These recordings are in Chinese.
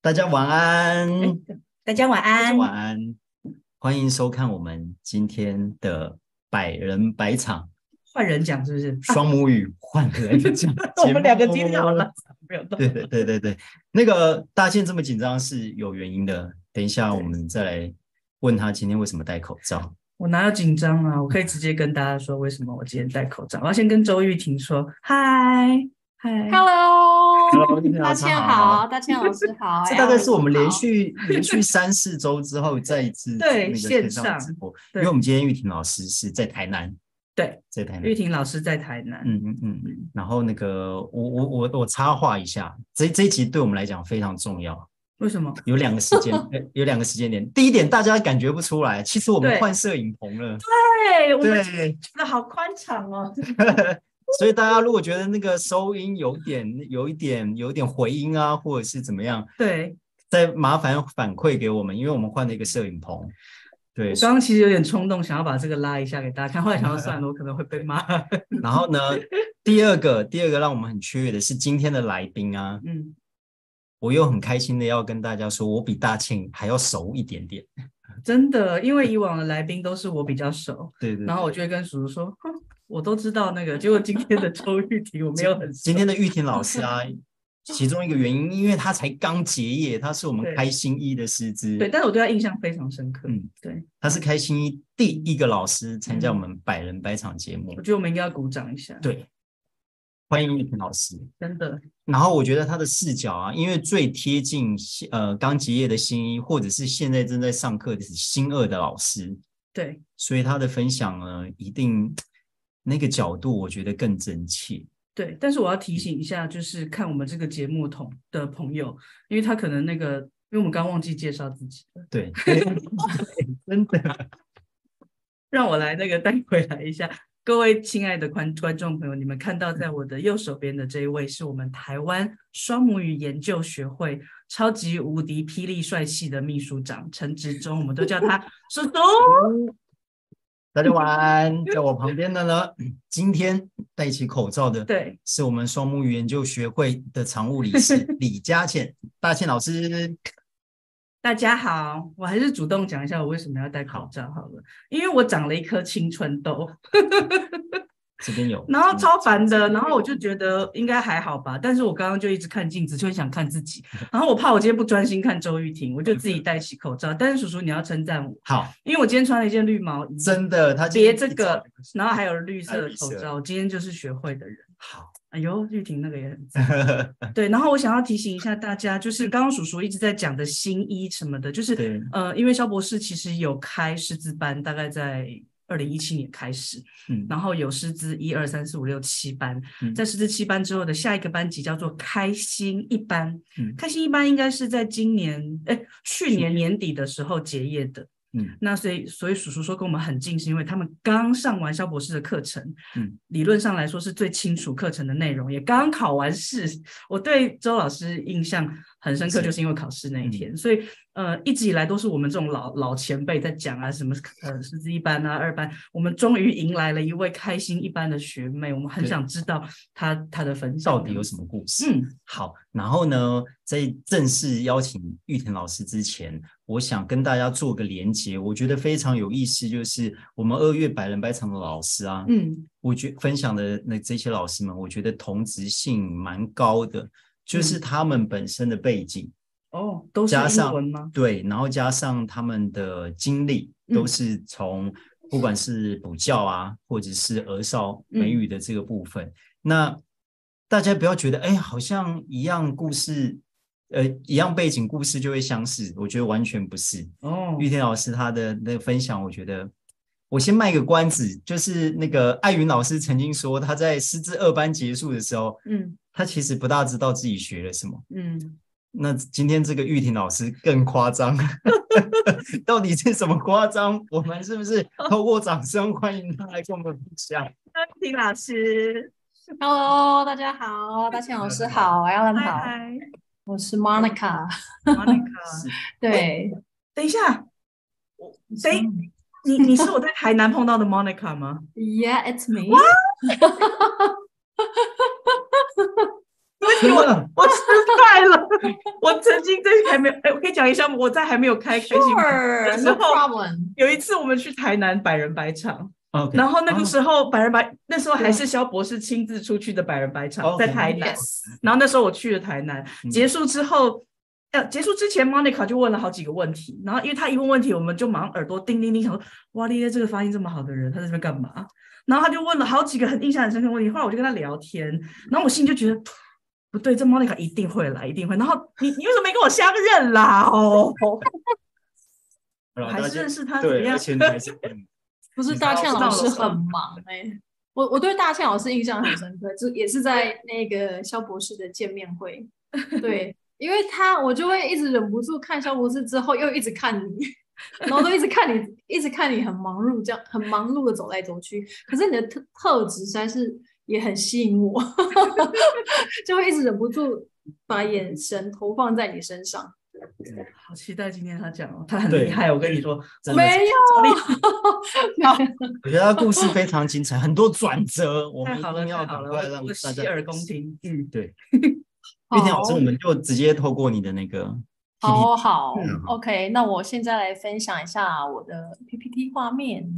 大家晚安，大家晚安，晚安，欢迎收看我们今天的百人百场，换人讲是不是？双母语换人讲，我们两个今天好了，没有对对对对对，那个大倩这么紧张是有原因的，等一下我们再来问他今天为什么戴口罩。我哪有紧张啊？我可以直接跟大家说为什么我今天戴口罩。我要先跟周玉婷说，嗨嗨，Hello。大千好，大千老师好。这大概是我们连续连续三四周之后再一次对线上直播，因为我们今天玉婷老师是在台南，对，在台南。玉婷老师在台南，嗯嗯嗯嗯。然后那个我我我我插话一下，这这一集对我们来讲非常重要。为什么？有两个时间，有两个时间点。第一点，大家感觉不出来，其实我们换摄影棚了。对，我们觉得好宽敞哦。所以大家如果觉得那个收音有点、有一点、有一点回音啊，或者是怎么样，对，再麻烦反馈给我们，因为我们换了一个摄影棚。对，刚刚其实有点冲动，想要把这个拉一下给大家看，后来想到算了，我可能会被骂。然后呢，第二个，第二个让我们很雀跃的是今天的来宾啊，嗯，我又很开心的要跟大家说，我比大庆还要熟一点点。真的，因为以往的来宾都是我比较熟，对，对对，然后我就会跟叔叔说。我都知道那个，结果今天的周玉婷我没有很。今天的玉婷老师啊，其中一个原因，因为他才刚结业，他是我们开新一的师资。对，但是我对他印象非常深刻。嗯，对，他是开新一第一个老师参加我们百人百场节目。我觉得我们应该要鼓掌一下。对，欢迎玉婷老师，真的。然后我觉得他的视角啊，因为最贴近呃刚结业的新一，或者是现在正在上课的是新二的老师。对，所以他的分享呢，一定。那个角度我觉得更真切。对，但是我要提醒一下，就是看我们这个节目同的朋友，因为他可能那个，因为我们刚忘记介绍自己了。对，真的。让我来那个带回来一下，各位亲爱的观观众朋友，你们看到在我的右手边的这一位，是我们台湾双母语研究学会超级无敌霹雳帅气的秘书长陈执中，我们都叫他 叔叔。大家晚安，在我旁边的呢，今天戴起口罩的，对，是我们双目语研究学会的常务理事 李佳倩，大倩老师。大家好，我还是主动讲一下我为什么要戴口罩好了，因为我长了一颗青春痘。这边有，然后超烦的，然后我就觉得应该还好吧，但是我刚刚就一直看镜子，就很想看自己，然后我怕我今天不专心看周玉婷，我就自己戴起口罩。但是叔叔你要称赞我，好，因为我今天穿了一件绿毛衣，真的，他别这个，然后还有绿色的口罩，我今天就是学会的人。好，哎呦，玉婷那个也很赞，对。然后我想要提醒一下大家，就是刚刚叔叔一直在讲的新衣什么的，就是呃，因为肖博士其实有开师资班，大概在。二零一七年开始，嗯，然后有师资一二三四五六七班，嗯，在师资七班之后的下一个班级叫做开心一班，嗯，开心一班应该是在今年，哎，去年年底的时候结业的。嗯，那所以所以叔叔说跟我们很近，是因为他们刚上完肖博士的课程，嗯，理论上来说是最清楚课程的内容，也刚考完试。我对周老师印象很深刻，就是因为考试那一天，所以呃一直以来都是我们这种老老前辈在讲啊，什么呃师资一班啊二班，我们终于迎来了一位开心一班的学妹，我们很想知道她她的分享到底有什么故事。嗯，好，然后呢，在正式邀请玉田老师之前。我想跟大家做个连接，我觉得非常有意思，就是我们二月百人百场的老师啊，嗯，我觉分享的那这些老师们，我觉得同质性蛮高的，就是他们本身的背景哦，都是英文吗？对，然后加上他们的经历，都是从不管是补教啊，或者是儿少美语的这个部分，那大家不要觉得哎，好像一样故事。呃，一样背景故事就会相似，我觉得完全不是。哦，玉田老师他的那个分享，我觉得我先卖个关子，就是那个艾云老师曾经说他在师资二班结束的时候，嗯，他其实不大知道自己学了什么。嗯，那今天这个玉婷老师更夸张，到底是什么夸张？我们是不是透过掌声欢迎他来跟我们分享？玉婷老师，Hello，大家好，大倩老师好，Alan 好。我是 Monica，Monica，对，等一下，我谁？你你是我在台南碰到的 Monica 吗？Yeah，it's me。哇！你们我失败了。我曾经在还没有，哎，我可以讲一下，我在还没有开开心的时候，有一次我们去台南百人百场，okay, 然后那个时候百人百，那时候还是肖博士亲自出去的百人百场，在台南。然后那时候我去了台南，结束之后，呃，结束之前，Monica 就问了好几个问题，然后因为他一问问题，我们就马上耳朵叮叮叮，想说，哇，丽丽这个发音这么好的人，他在这边干嘛？然后他就问了好几个很印象很深刻的问题，后来我就跟他聊天，然后我心里就觉得不对，这 Monica 一定会来，一定会。然后你你为什么没跟我相认啦？哦，还是认识他怎么样？不是大倩老师很忙哎、欸，我我对大倩老师印象很深刻，就也是在那个肖博士的见面会，对，因为他我就会一直忍不住看肖博士，之后又一直看你。然后都一直看你，一直看你很忙碌，这样很忙碌的走来走去。可是你的特特质实在是也很吸引我，就会一直忍不住把眼神投放在你身上。好期待今天他讲哦，他很厉害。我跟你说，没有。我觉得他故事非常精彩，很多转折。我们好了，要赶快让大家洗耳恭听。嗯，对。玉田老师，我们就直接透过你的那个。好好，OK，那我现在来分享一下我的 PPT 画面。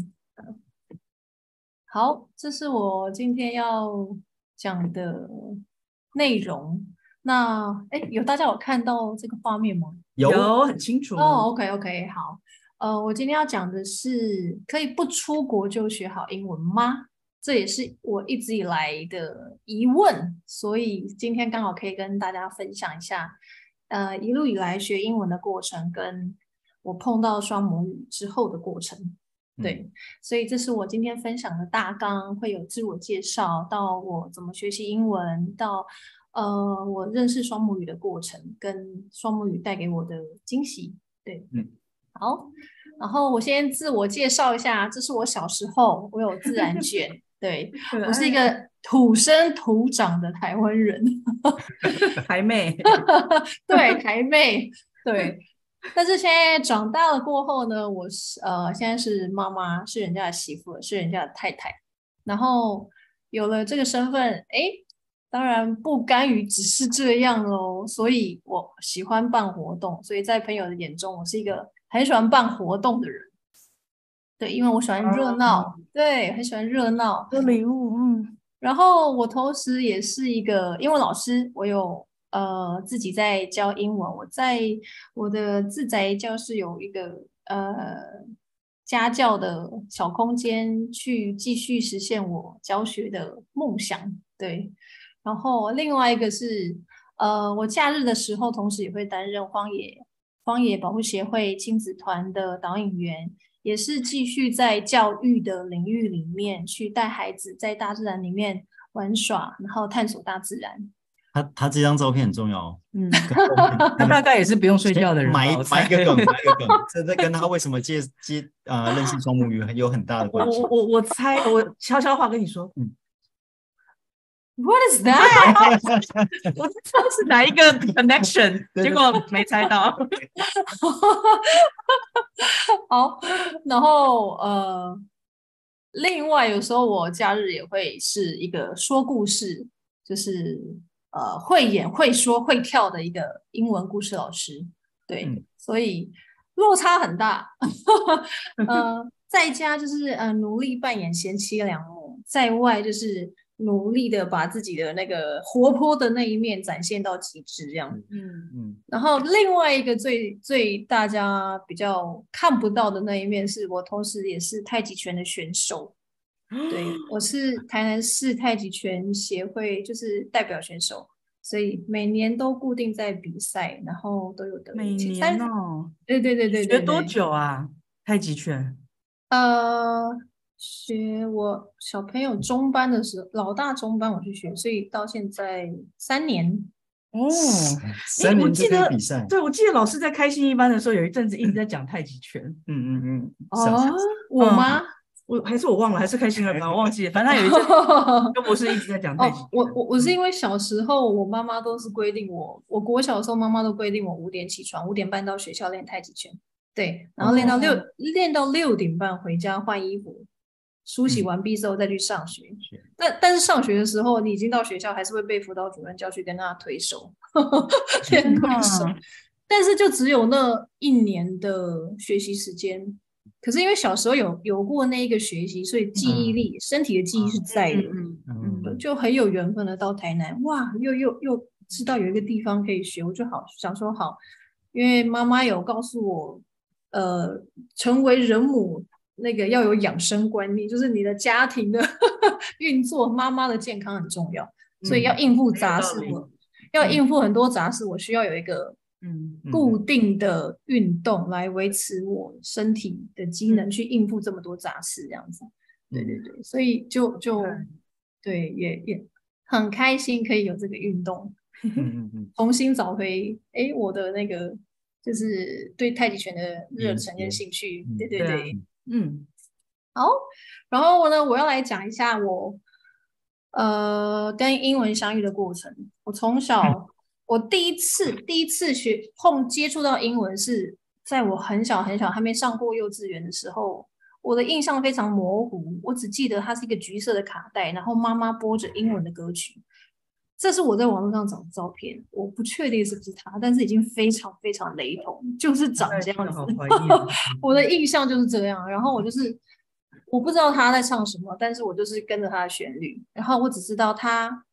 好，这是我今天要讲的内容。那，哎，有大家有看到这个画面吗？有，有很清楚。哦，OK，OK，好。呃，我今天要讲的是，可以不出国就学好英文吗？这也是我一直以来的疑问，所以今天刚好可以跟大家分享一下。呃，一路以来学英文的过程，跟我碰到双母语之后的过程，对，嗯、所以这是我今天分享的大纲，会有自我介绍，到我怎么学习英文，到呃我认识双母语的过程，跟双母语带给我的惊喜，对，嗯，好，然后我先自我介绍一下，这是我小时候，我有自然卷，对，我是一个。土生土长的台湾人，台妹，对，台妹，对。但是现在长大了过后呢，我是呃，现在是妈妈，是人家的媳妇，是人家的太太。然后有了这个身份，哎，当然不甘于只是这样喽。所以我喜欢办活动，所以在朋友的眼中，我是一个很喜欢办活动的人。对，因为我喜欢热闹，啊、对，很喜欢热闹。的礼物，嗯。然后我同时也是一个英文老师，我有呃自己在教英文。我在我的自宅教室有一个呃家教的小空间，去继续实现我教学的梦想。对，然后另外一个是呃我假日的时候，同时也会担任荒野荒野保护协会亲子团的导引员。也是继续在教育的领域里面去带孩子在大自然里面玩耍，然后探索大自然。他他这张照片很重要，嗯，他大概也是不用睡觉的人。埋埋一个梗，埋一个梗，这这跟他为什么接接啊、呃、认识双母鱼很有很大的关系。我我我猜，我悄悄话跟你说，嗯。What is that？我知道是哪一个 connection，结果没猜到。好，然后呃，另外有时候我假日也会是一个说故事，就是呃会演会说会跳的一个英文故事老师。对，嗯、所以落差很大。呃，在家就是呃努力扮演贤妻良母，在外就是。努力的把自己的那个活泼的那一面展现到极致，这样。嗯嗯。然后另外一个最最大家比较看不到的那一面，是我同时也是太极拳的选手。对，我是台南市太极拳协会就是代表选手，所以每年都固定在比赛，然后都有得。每年哦。对对对对对。学多久啊？太极拳？呃。学我小朋友中班的时候，老大中班我去学，所以到现在三年哦。三年比赛。对，我记得老师在开心一班的时候，有一阵子一直在讲太极拳。嗯嗯嗯。哦，我吗？我还是我忘了，还是开心了吧，我忘记了。反正他有一阵，又不是一直在讲太极。我我我是因为小时候我妈妈都是规定我，我国小的时候妈妈都规定我五点起床，五点半到学校练太极拳。对，然后练到六练到六点半回家换衣服。梳洗完毕之后再去上学，嗯、但但是上学的时候，你已经到学校，还是会被辅导主任叫去跟他推手，练推手。但是就只有那一年的学习时间。可是因为小时候有有过那一个学习，所以记忆力、嗯、身体的记忆是在的，嗯嗯，嗯，就很有缘分的到台南，哇，又又又知道有一个地方可以学，我就好想说好，因为妈妈有告诉我，呃，成为人母那个要有养生观念，就是你的家庭的 运作，妈妈的健康很重要，所以要应付杂事，嗯、要应付很多杂事，我需要有一个。嗯，固定的运动来维持我身体的机能，去应付这么多杂事，这样子。对对对，所以就就对，也也很开心可以有这个运动，重新找回哎我的那个就是对太极拳的热忱跟兴趣。对对对，嗯，好，然后呢，我要来讲一下我呃跟英文相遇的过程。我从小。我第一次第一次学碰接触到英文是在我很小很小还没上过幼稚园的时候，我的印象非常模糊，我只记得它是一个橘色的卡带，然后妈妈播着英文的歌曲。这是我在网络上找的照片，我不确定是不是他，但是已经非常非常雷同，就是长这样子。我的印象就是这样，然后我就是我不知道他在唱什么，但是我就是跟着他的旋律，然后我只知道他。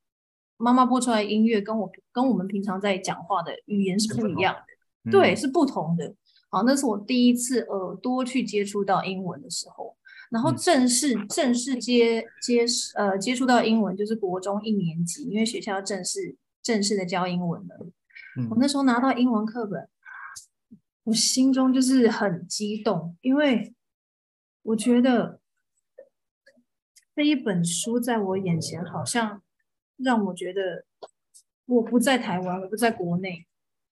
妈妈播出来音乐跟我跟我们平常在讲话的语言是不一样的，嗯、对，是不同的。好，那是我第一次耳朵去接触到英文的时候，然后正式、嗯、正式接接呃接触到英文就是国中一年级，因为学校正式正式的教英文了。嗯、我那时候拿到英文课本，我心中就是很激动，因为我觉得这一本书在我眼前好像。让我觉得我不在台湾，我不在国内，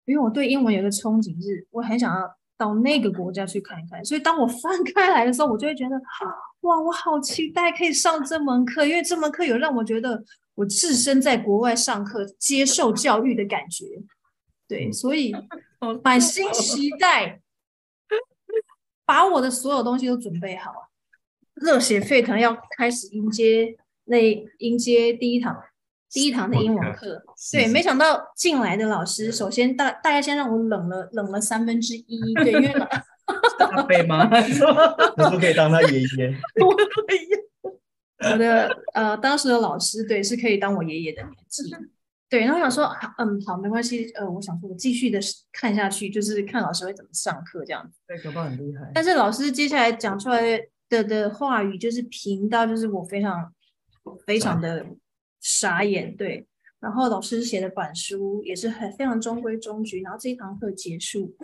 因为我对英文有个憧憬，是我很想要到那个国家去看一看。所以当我翻开来的时候，我就会觉得，哇，我好期待可以上这门课，因为这门课有让我觉得我置身在国外上课、接受教育的感觉。对，所以 满心期待，把我的所有东西都准备好，热血沸腾，要开始迎接那迎接第一堂。第一堂的英文课，对，没想到进来的老师，首先大大家先让我冷了冷了三分之一，对，因为大辈 吗？可不可以当他爷爷？我。我的呃，当时的老师，对，是可以当我爷爷的年纪，对。然后我想说，嗯，好，没关系，呃，我想说，我继续的看下去，就是看老师会怎么上课这样子。对，可不很厉害。但是老师接下来讲出来的的，的话语，就是频道，就是我非常非常的。傻眼，对，然后老师写的板书也是很非常中规中矩，然后这一堂课结束，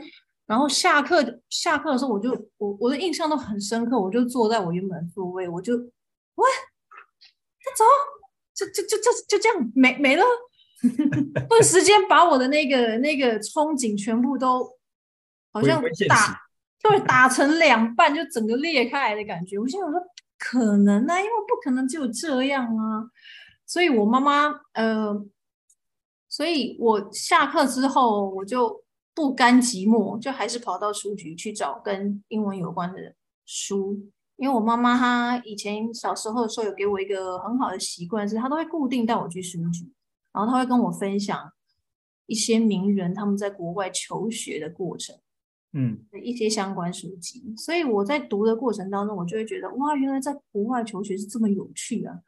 然后下课下课的时候，我就我我的印象都很深刻，我就坐在我原本的座位，我就喂，走，就就就就就这样没没了，顿时间把我的那个那个憧憬全部都好像打对打成两半，就整个裂开来的感觉。我现在我说可能啊，因为不可能只有这样啊。所以，我妈妈，呃，所以我下课之后，我就不甘寂寞，就还是跑到书局去找跟英文有关的书。因为我妈妈她以前小时候的时候有给我一个很好的习惯，是她都会固定带我去书局，然后她会跟我分享一些名人他们在国外求学的过程，嗯，一些相关书籍。所以我在读的过程当中，我就会觉得，哇，原来在国外求学是这么有趣啊！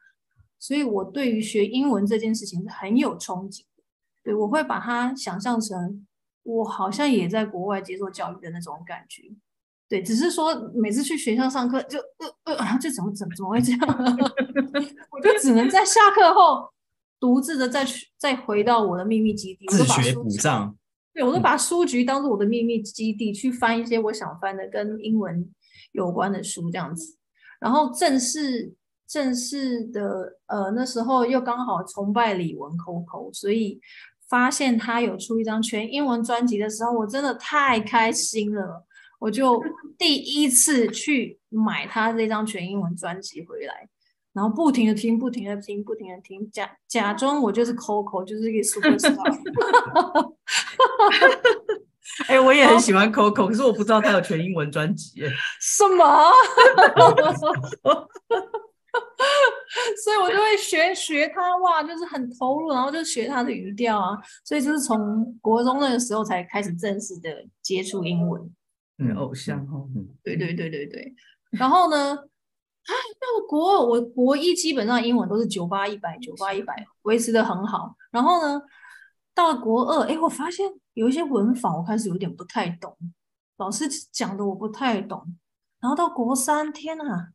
所以，我对于学英文这件事情是很有憧憬的。对，我会把它想象成我好像也在国外接受教育的那种感觉。对，只是说每次去学校上课就呃呃，就怎么怎么怎么会这样？我就只能在下课后独自的再去再回到我的秘密基地，自学补上。对，我都把书局当做我的秘密基地，去翻一些我想翻的跟英文有关的书，这样子。然后正式。正式的，呃，那时候又刚好崇拜李玟 Coco，所以发现他有出一张全英文专辑的时候，我真的太开心了。我就 第一次去买他这张全英文专辑回来，然后不停的听，不停的听，不停的听，假假装我就是 Coco，就是一个 superstar。哎、欸，我也很喜欢 Coco，可是我不知道他有全英文专辑。什么？所以我就会学学他哇，就是很投入，然后就学他的语调啊。所以就是从国中那个时候才开始正式的接触英文。嗯，偶像哦。对对对对对。然后呢，啊，那个国二，我国一基本上英文都是九八一百，九八一百，维持的很好。然后呢，到了国二，哎，我发现有一些文法我开始有点不太懂，老师讲的我不太懂。然后到国三，天呐！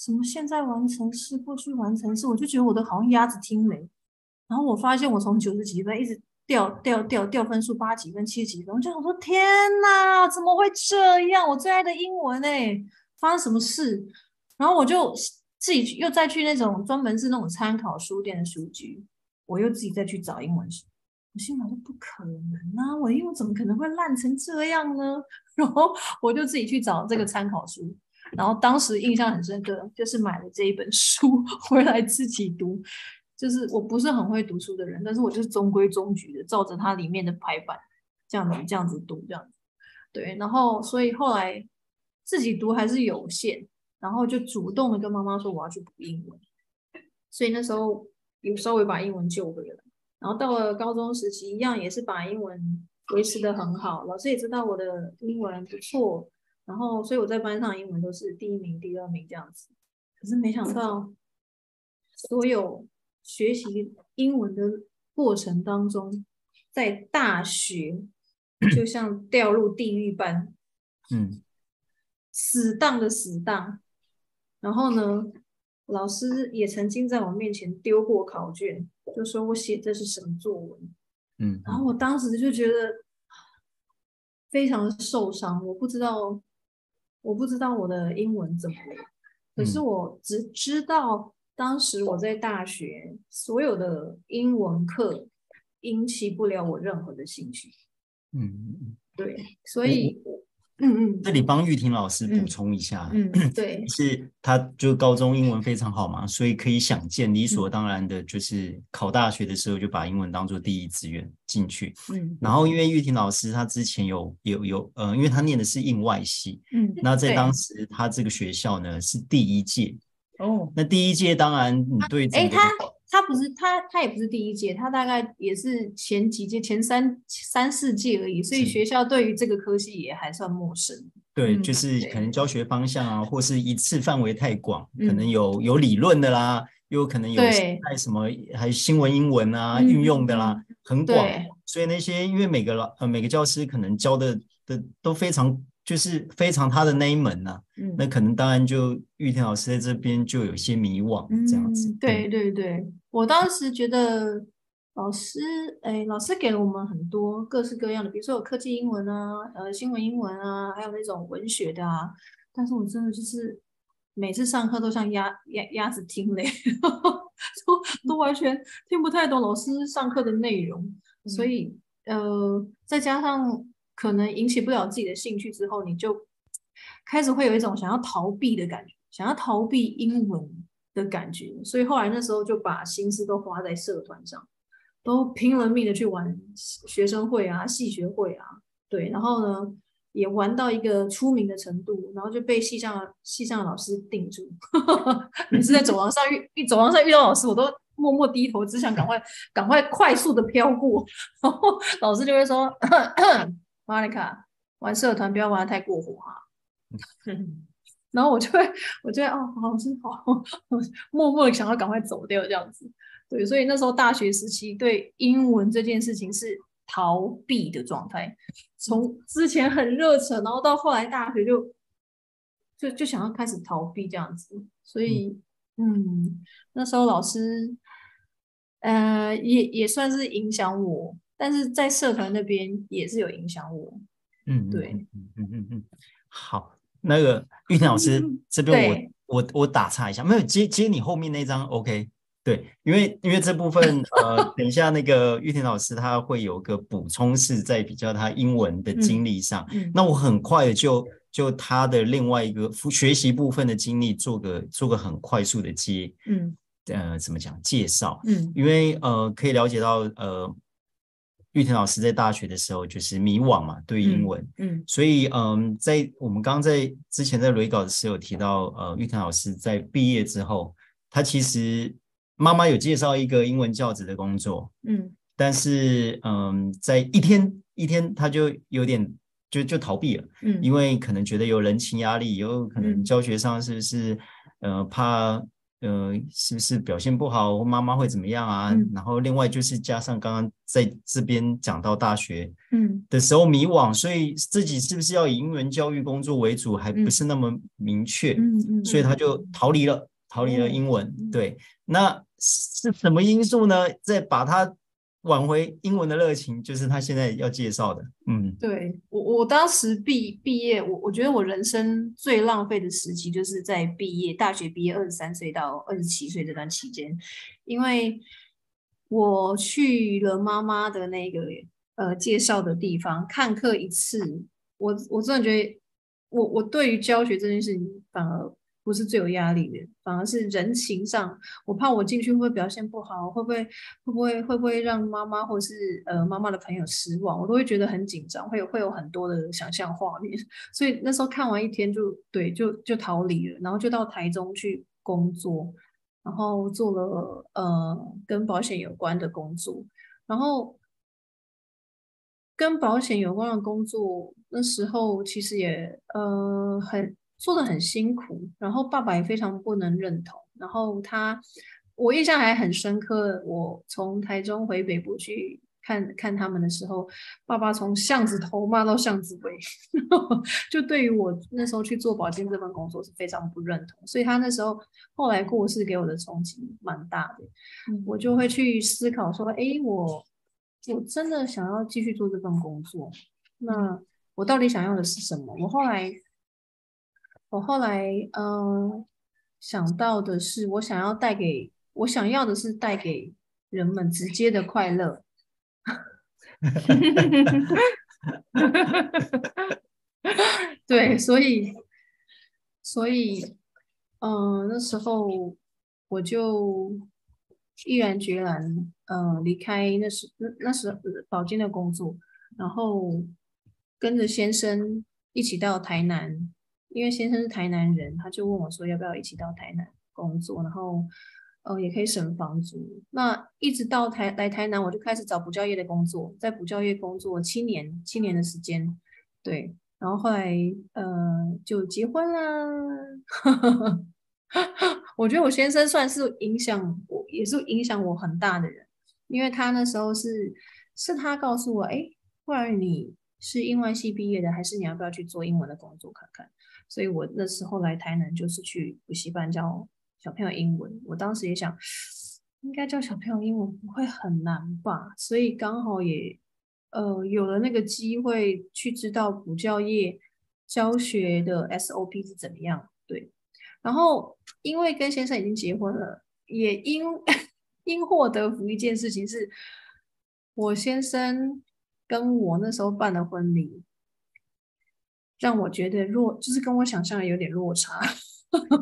什么现在完成式、过去完成式，我就觉得我都好像鸭子听雷。然后我发现我从九十几分一直掉掉掉掉分数，八几分、七几分，我就想说天哪，怎么会这样？我最爱的英文哎，发生什么事？然后我就自己又再去那种专门是那种参考书店的书局，我又自己再去找英文书。我心想说不可能啊，我英文怎么可能会烂成这样呢？然后我就自己去找这个参考书。然后当时印象很深刻，就是买了这一本书 回来自己读。就是我不是很会读书的人，但是我就是中规中矩的照着它里面的排版这样子这样子读这样子。对，然后所以后来自己读还是有限，然后就主动的跟妈妈说我要去补英文。所以那时候有稍微把英文救回来。然后到了高中时期，一样也是把英文维持的很好，老师也知道我的英文不错。然后，所以我在班上英文都是第一名、第二名这样子。可是没想到，所有学习英文的过程当中，在大学 就像掉入地狱般，嗯，死当的死当。然后呢，老师也曾经在我面前丢过考卷，就说我写这是什么作文，嗯，然后我当时就觉得非常的受伤，我不知道。我不知道我的英文怎么了，可是我只知道当时我在大学所有的英文课引起不了我任何的兴趣。嗯，对，所以。嗯嗯，这里帮玉婷老师补充一下，嗯，嗯 对，是他就高中英文非常好嘛，所以可以想见，理所当然的就是考大学的时候就把英文当做第一志愿进去。嗯，然后因为玉婷老师她之前有有有呃，因为她念的是印外系，嗯，那在当时她这个学校呢是第一届，哦，那第一届当然你对这个。他不是他，他也不是第一届，他大概也是前几届，前三三四届而已，所以学校对于这个科系也还算陌生。对，就是可能教学方向啊，或是一次范围太广，可能有有理论的啦，又可能有带什么还有新闻英文啊运用的啦，很广。所以那些因为每个老呃每个教师可能教的的都非常。就是非常他的那一门呐、啊，嗯，那可能当然就玉田老师在这边就有些迷惘这样子。嗯、对对对，我当时觉得老师，哎，老师给了我们很多各式各样的，比如说有科技英文啊，呃，新闻英文啊，还有那种文学的啊。但是我真的就是每次上课都像鸭鸭鸭子听雷，都 都完全听不太懂老师上课的内容，嗯、所以呃，再加上。可能引起不了自己的兴趣之后，你就开始会有一种想要逃避的感觉，想要逃避英文的感觉。所以后来那时候就把心思都花在社团上，都拼了命的去玩学生会啊、系学会啊，对，然后呢也玩到一个出名的程度，然后就被系上系上的老师定住。每次在走廊上遇一走廊上遇到老师，我都默默低头，只想赶快赶快快速的飘过，然后老师就会说。玛丽卡玩社团不要玩的太过火哈，然后我就会，我就会哦，老师好，默默的想要赶快走掉这样子。对，所以那时候大学时期对英文这件事情是逃避的状态，从之前很热忱，然后到后来大学就就就想要开始逃避这样子。所以嗯，嗯，那时候老师呃也也算是影响我。但是在社团那边也是有影响我，嗯，对，嗯嗯嗯嗯，好，那个 玉婷老师这边我我我打岔一下，没有接接你后面那张，OK，对，因为因为这部分呃，等一下那个玉婷老师他会有个补充，是在比较他英文的经历上，嗯嗯、那我很快的就就他的另外一个学习部分的经历做个做个很快速的接，嗯，呃，怎么讲介绍，嗯，因为呃可以了解到呃。玉婷老师在大学的时候就是迷惘嘛，对英文，嗯，嗯，所以嗯，在我们刚刚在之前在雷稿的时候有提到，呃，玉婷老师在毕业之后他其实妈妈有介绍一个英文教职的工作，嗯，但是嗯，在一天一天他就有点就就逃避了，嗯，因为可能觉得有人情压力，有可能教学上是不是、嗯、呃怕。呃，是不是表现不好，妈妈会怎么样啊？嗯、然后另外就是加上刚刚在这边讲到大学，嗯，的时候迷惘，所以自己是不是要以英文教育工作为主，还不是那么明确，嗯嗯，所以他就逃离了，嗯、逃离了英文。嗯、对，那是什么因素呢？再把他。挽回英文的热情，就是他现在要介绍的。嗯，对我，我当时毕毕业，我我觉得我人生最浪费的时期，就是在毕业，大学毕业二十三岁到二十七岁这段期间，因为我去了妈妈的那个呃介绍的地方看课一次，我我真的觉得我我对于教学这件事情反而。不是最有压力的，反而是人情上，我怕我进去会表现不好，会不会会不会会不会让妈妈或是呃妈妈的朋友失望，我都会觉得很紧张，会有会有很多的想象画面，所以那时候看完一天就对就就逃离了，然后就到台中去工作，然后做了呃跟保险有关的工作，然后跟保险有关的工作那时候其实也呃很。做的很辛苦，然后爸爸也非常不能认同。然后他，我印象还很深刻。我从台中回北部去看看他们的时候，爸爸从巷子头骂到巷子尾，就对于我那时候去做保健这份工作是非常不认同。所以他那时候后来过世给我的冲击蛮大的。我就会去思考说，哎，我我真的想要继续做这份工作，那我到底想要的是什么？我后来。我后来嗯、想到的是，我想要带给我想要的是带给人们直接的快乐。对，所以所以嗯、那时候我就毅然决然嗯、离开那时那那时保经的工作，然后跟着先生一起到台南。因为先生是台南人，他就问我说要不要一起到台南工作，然后，呃，也可以省房租。那一直到台来台南，我就开始找补教业的工作，在补教业工作七年，七年的时间，对。然后后来，呃，就结婚啦。我觉得我先生算是影响我，也是影响我很大的人，因为他那时候是是他告诉我，哎，不然你是英文系毕业的，还是你要不要去做英文的工作看看？所以我那时候来台南就是去补习班教小朋友英文。我当时也想，应该教小朋友英文不会很难吧？所以刚好也呃有了那个机会去知道补教业教学的 SOP 是怎么样。对，然后因为跟先生已经结婚了，也因 因祸得福一件事情是，我先生跟我那时候办的婚礼。让我觉得落，就是跟我想象的有点落差，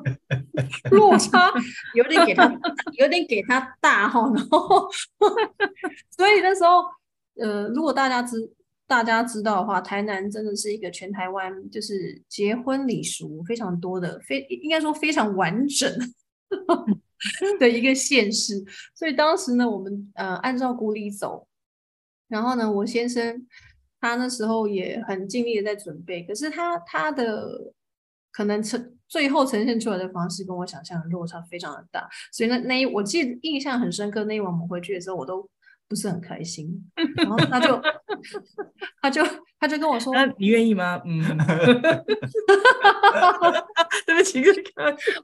落差有点给他，有点给他大哈，然后，所以那时候，呃，如果大家知大家知道的话，台南真的是一个全台湾就是结婚礼俗非常多的，非应该说非常完整 的一个县市，所以当时呢，我们呃按照古礼走，然后呢，我先生。他那时候也很尽力的在准备，可是他他的可能呈最后呈现出来的方式跟我想象的落差非常的大，所以那那一我记得印象很深刻，那一晚我们回去的时候我都不是很开心，然后他就 他就他就跟我说：“那你愿意吗？”嗯，对不起，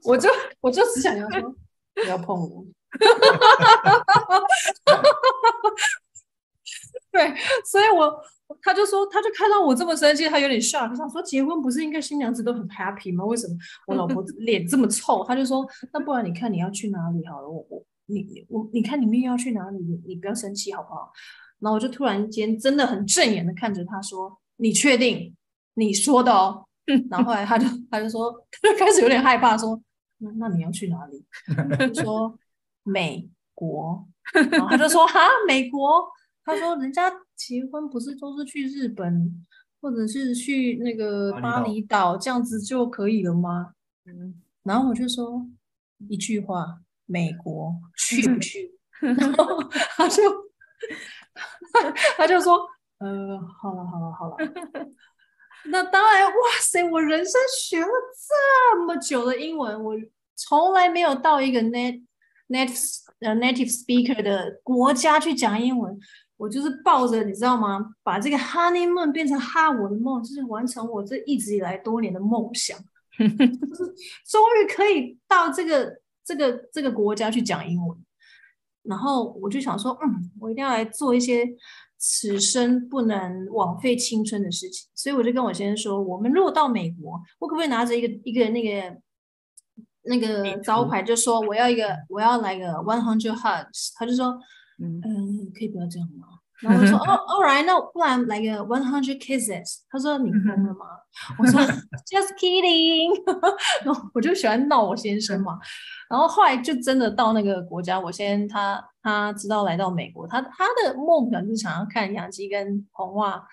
我就我就只想要说不要碰我。对，所以我他就说，他就看到我这么生气，他有点 shock，他想说结婚不是应该新娘子都很 happy 吗？为什么我老婆 脸这么臭？他就说，那不然你看你要去哪里好了，我我你我你看你妹要去哪里？你你不要生气好不好？然后我就突然间真的很正眼的看着他说，你确定你说的哦？然后后来他就他就说，他就开始有点害怕说，那那你要去哪里？说美国，然后他就说哈美国。他说：“人家结婚不是都是去日本，或者是去那个巴厘岛这样子就可以了吗？”嗯，然后我就说一句话：“美国 去不去？然后他就 他就说，呃，好了好了好了。那当然，哇塞！我人生学了这么久的英文，我从来没有到一个 nat native 呃 native speaker 的国家去讲英文。我就是抱着你知道吗？把这个 honeymoon 变成哈我的梦，就是完成我这一直以来多年的梦想，就是终于可以到这个这个这个国家去讲英文。然后我就想说，嗯，我一定要来做一些。此生不能枉费青春的事情，所以我就跟我先生说，我们如果到美国，我可不可以拿着一个一个那个那个招牌，就说我要一个我要来个 one hundred hugs，他就说，嗯，嗯，可以不要这样吗？然后我说，哦，all right，那不然来个 one hundred kisses。他说你疯了吗？我说 just kidding。然后我就喜欢闹我先生嘛。然后后来就真的到那个国家，我先他他知道来到美国，他他的梦想就是想要看杨基跟红袜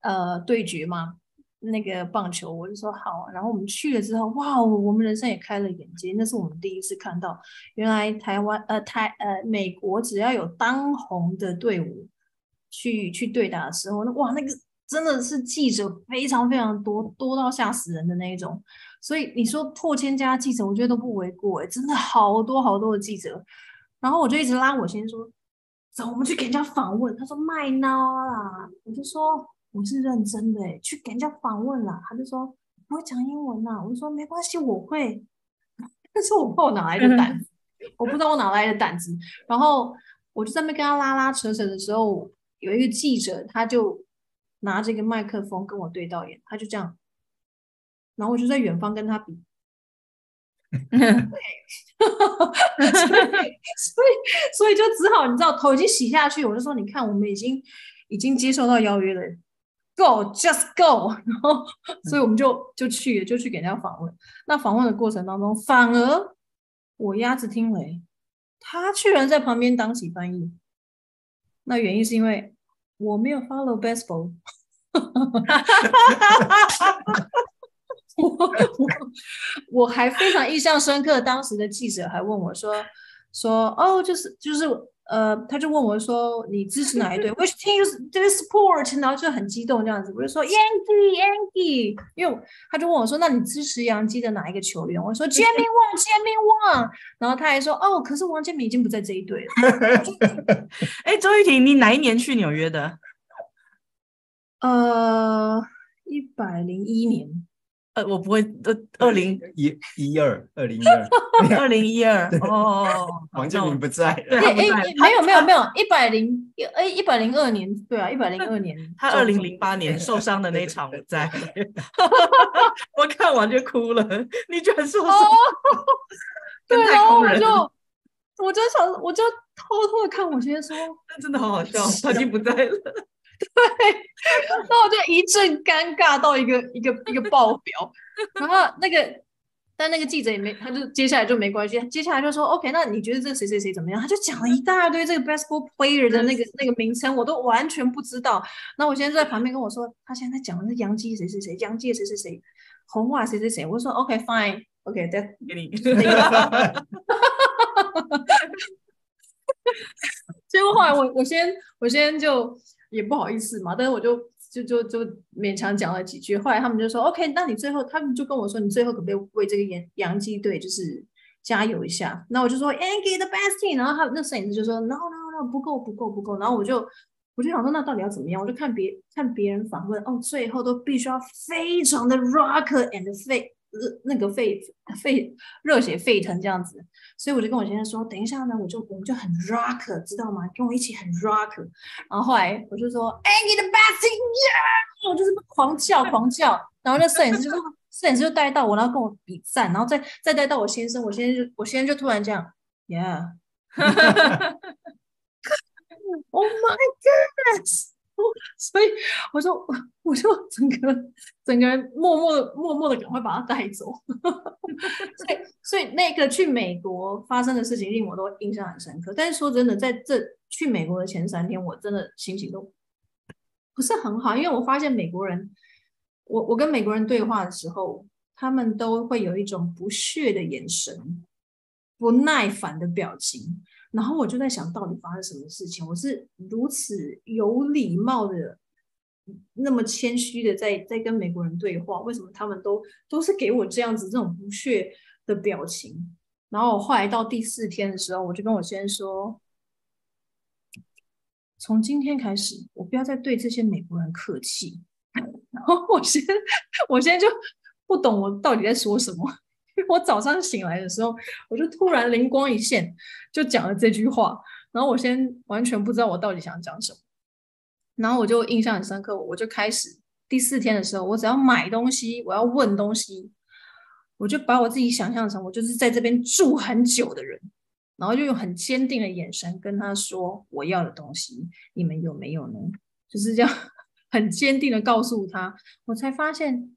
呃对决嘛，那个棒球，我就说好。然后我们去了之后，哇，我们人生也开了眼界，那是我们第一次看到，原来台湾呃台呃美国只要有当红的队伍去去对打的时候，那哇那个真的是记者非常非常多，多到吓死人的那一种。所以你说破千家记者，我觉得都不为过哎，真的好多好多的记者。然后我就一直拉我先说，走，我们去给人家访问。他说卖孬啦，我就说我是认真的哎，去给人家访问啦。他就说不会讲英文呐，我就说没关系，我会。但是我不知道我哪来的胆子，我不知道我哪来的胆子。然后我就在那边跟他拉拉扯扯的时候，有一个记者他就拿着一个麦克风跟我对到眼，他就这样。然后我就在远方跟他比，对，所以 所以就只好你知道头已经洗下去，我就说你看我们已经已经接受到邀约了，Go just go，然后所以我们就就去了，就去给人家访问。那访问的过程当中，反而我鸭子听雷，他居然在旁边当起翻译。那原因是因为我没有 follow baseball。我我我还非常印象深刻，当时的记者还问我说说哦，就是就是呃，他就问我说你支持哪一队？Which team do you support？然后就很激动这样子，我就说 Yankee Yankee，因为他就问我说，那你支持洋基的哪一个球员？我说 Jian-Ming Wang Jian-Ming Wang，然后他还说哦，可是王建民已经不在这一队了。哎，周玉婷，你哪一年去纽约的？呃，一百零一年。呃，我不会，呃，二零一一二，二零一二，二零一二，哦，王健林不在，对，哎，没有没有没有，一百零一，哎，一百零二年，对啊，一百零二年，他二零零八年受伤的那场我在，我看完就哭了，你居然说，对，然后我就，我就想，我就偷偷的看我先生说，那真的好好笑，他已经不在了。对，那我就一阵尴尬到一个一个一个爆表，然后那个，但那个记者也没，他就接下来就没关系，接下来就说 OK，那你觉得这谁谁谁怎么样？他就讲了一大堆这个 basketball player 的那个那个名称，我都完全不知道。那我现在在旁边跟我说，他现在在讲的是杨基谁谁谁，杨基谁谁谁，红袜谁谁谁。我说 OK fine，OK，that 给你。结果后来我我先我先就。也不好意思嘛，但是我就就就就勉强讲了几句。后来他们就说：“OK，那你最后，他们就跟我说，你最后可不可以为这个洋洋基队就是加油一下？”那我就说，Angie the best team。”然后他那摄影师就说：“No no no，不够不够不够。”然后我就我就想说，那到底要怎么样？我就看别看别人访问，哦，最后都必须要非常的 rock and fake。那个沸沸热血沸腾这样子，所以我就跟我先生说，等一下呢，我就我们就很 rock，知道吗？跟我一起很 rock。然后后来我就说，Angie the best thing，yeah! 我就是狂叫狂叫。然后那摄影师就说，摄影师就带到我，然后跟我比赞，然后再再带到我先生，我先生就我先生就突然这样，yeah。Oh my goodness！所以我说，我我就整个整个人默默的默默的赶快把他带走。所以所以那个去美国发生的事情令我都印象很深刻。但是说真的，在这去美国的前三天，我真的心情都不是很好，因为我发现美国人，我我跟美国人对话的时候，他们都会有一种不屑的眼神。不耐烦的表情，然后我就在想到底发生什么事情？我是如此有礼貌的，那么谦虚的在在跟美国人对话，为什么他们都都是给我这样子这种不屑的表情？然后我后来到第四天的时候，我就跟我先生说，从今天开始，我不要再对这些美国人客气。然后我先我先就不懂我到底在说什么。我早上醒来的时候，我就突然灵光一现，就讲了这句话。然后我先完全不知道我到底想讲什么，然后我就印象很深刻，我就开始第四天的时候，我只要买东西，我要问东西，我就把我自己想象成我就是在这边住很久的人，然后就用很坚定的眼神跟他说我要的东西，你们有没有呢？就是这样 很坚定的告诉他，我才发现。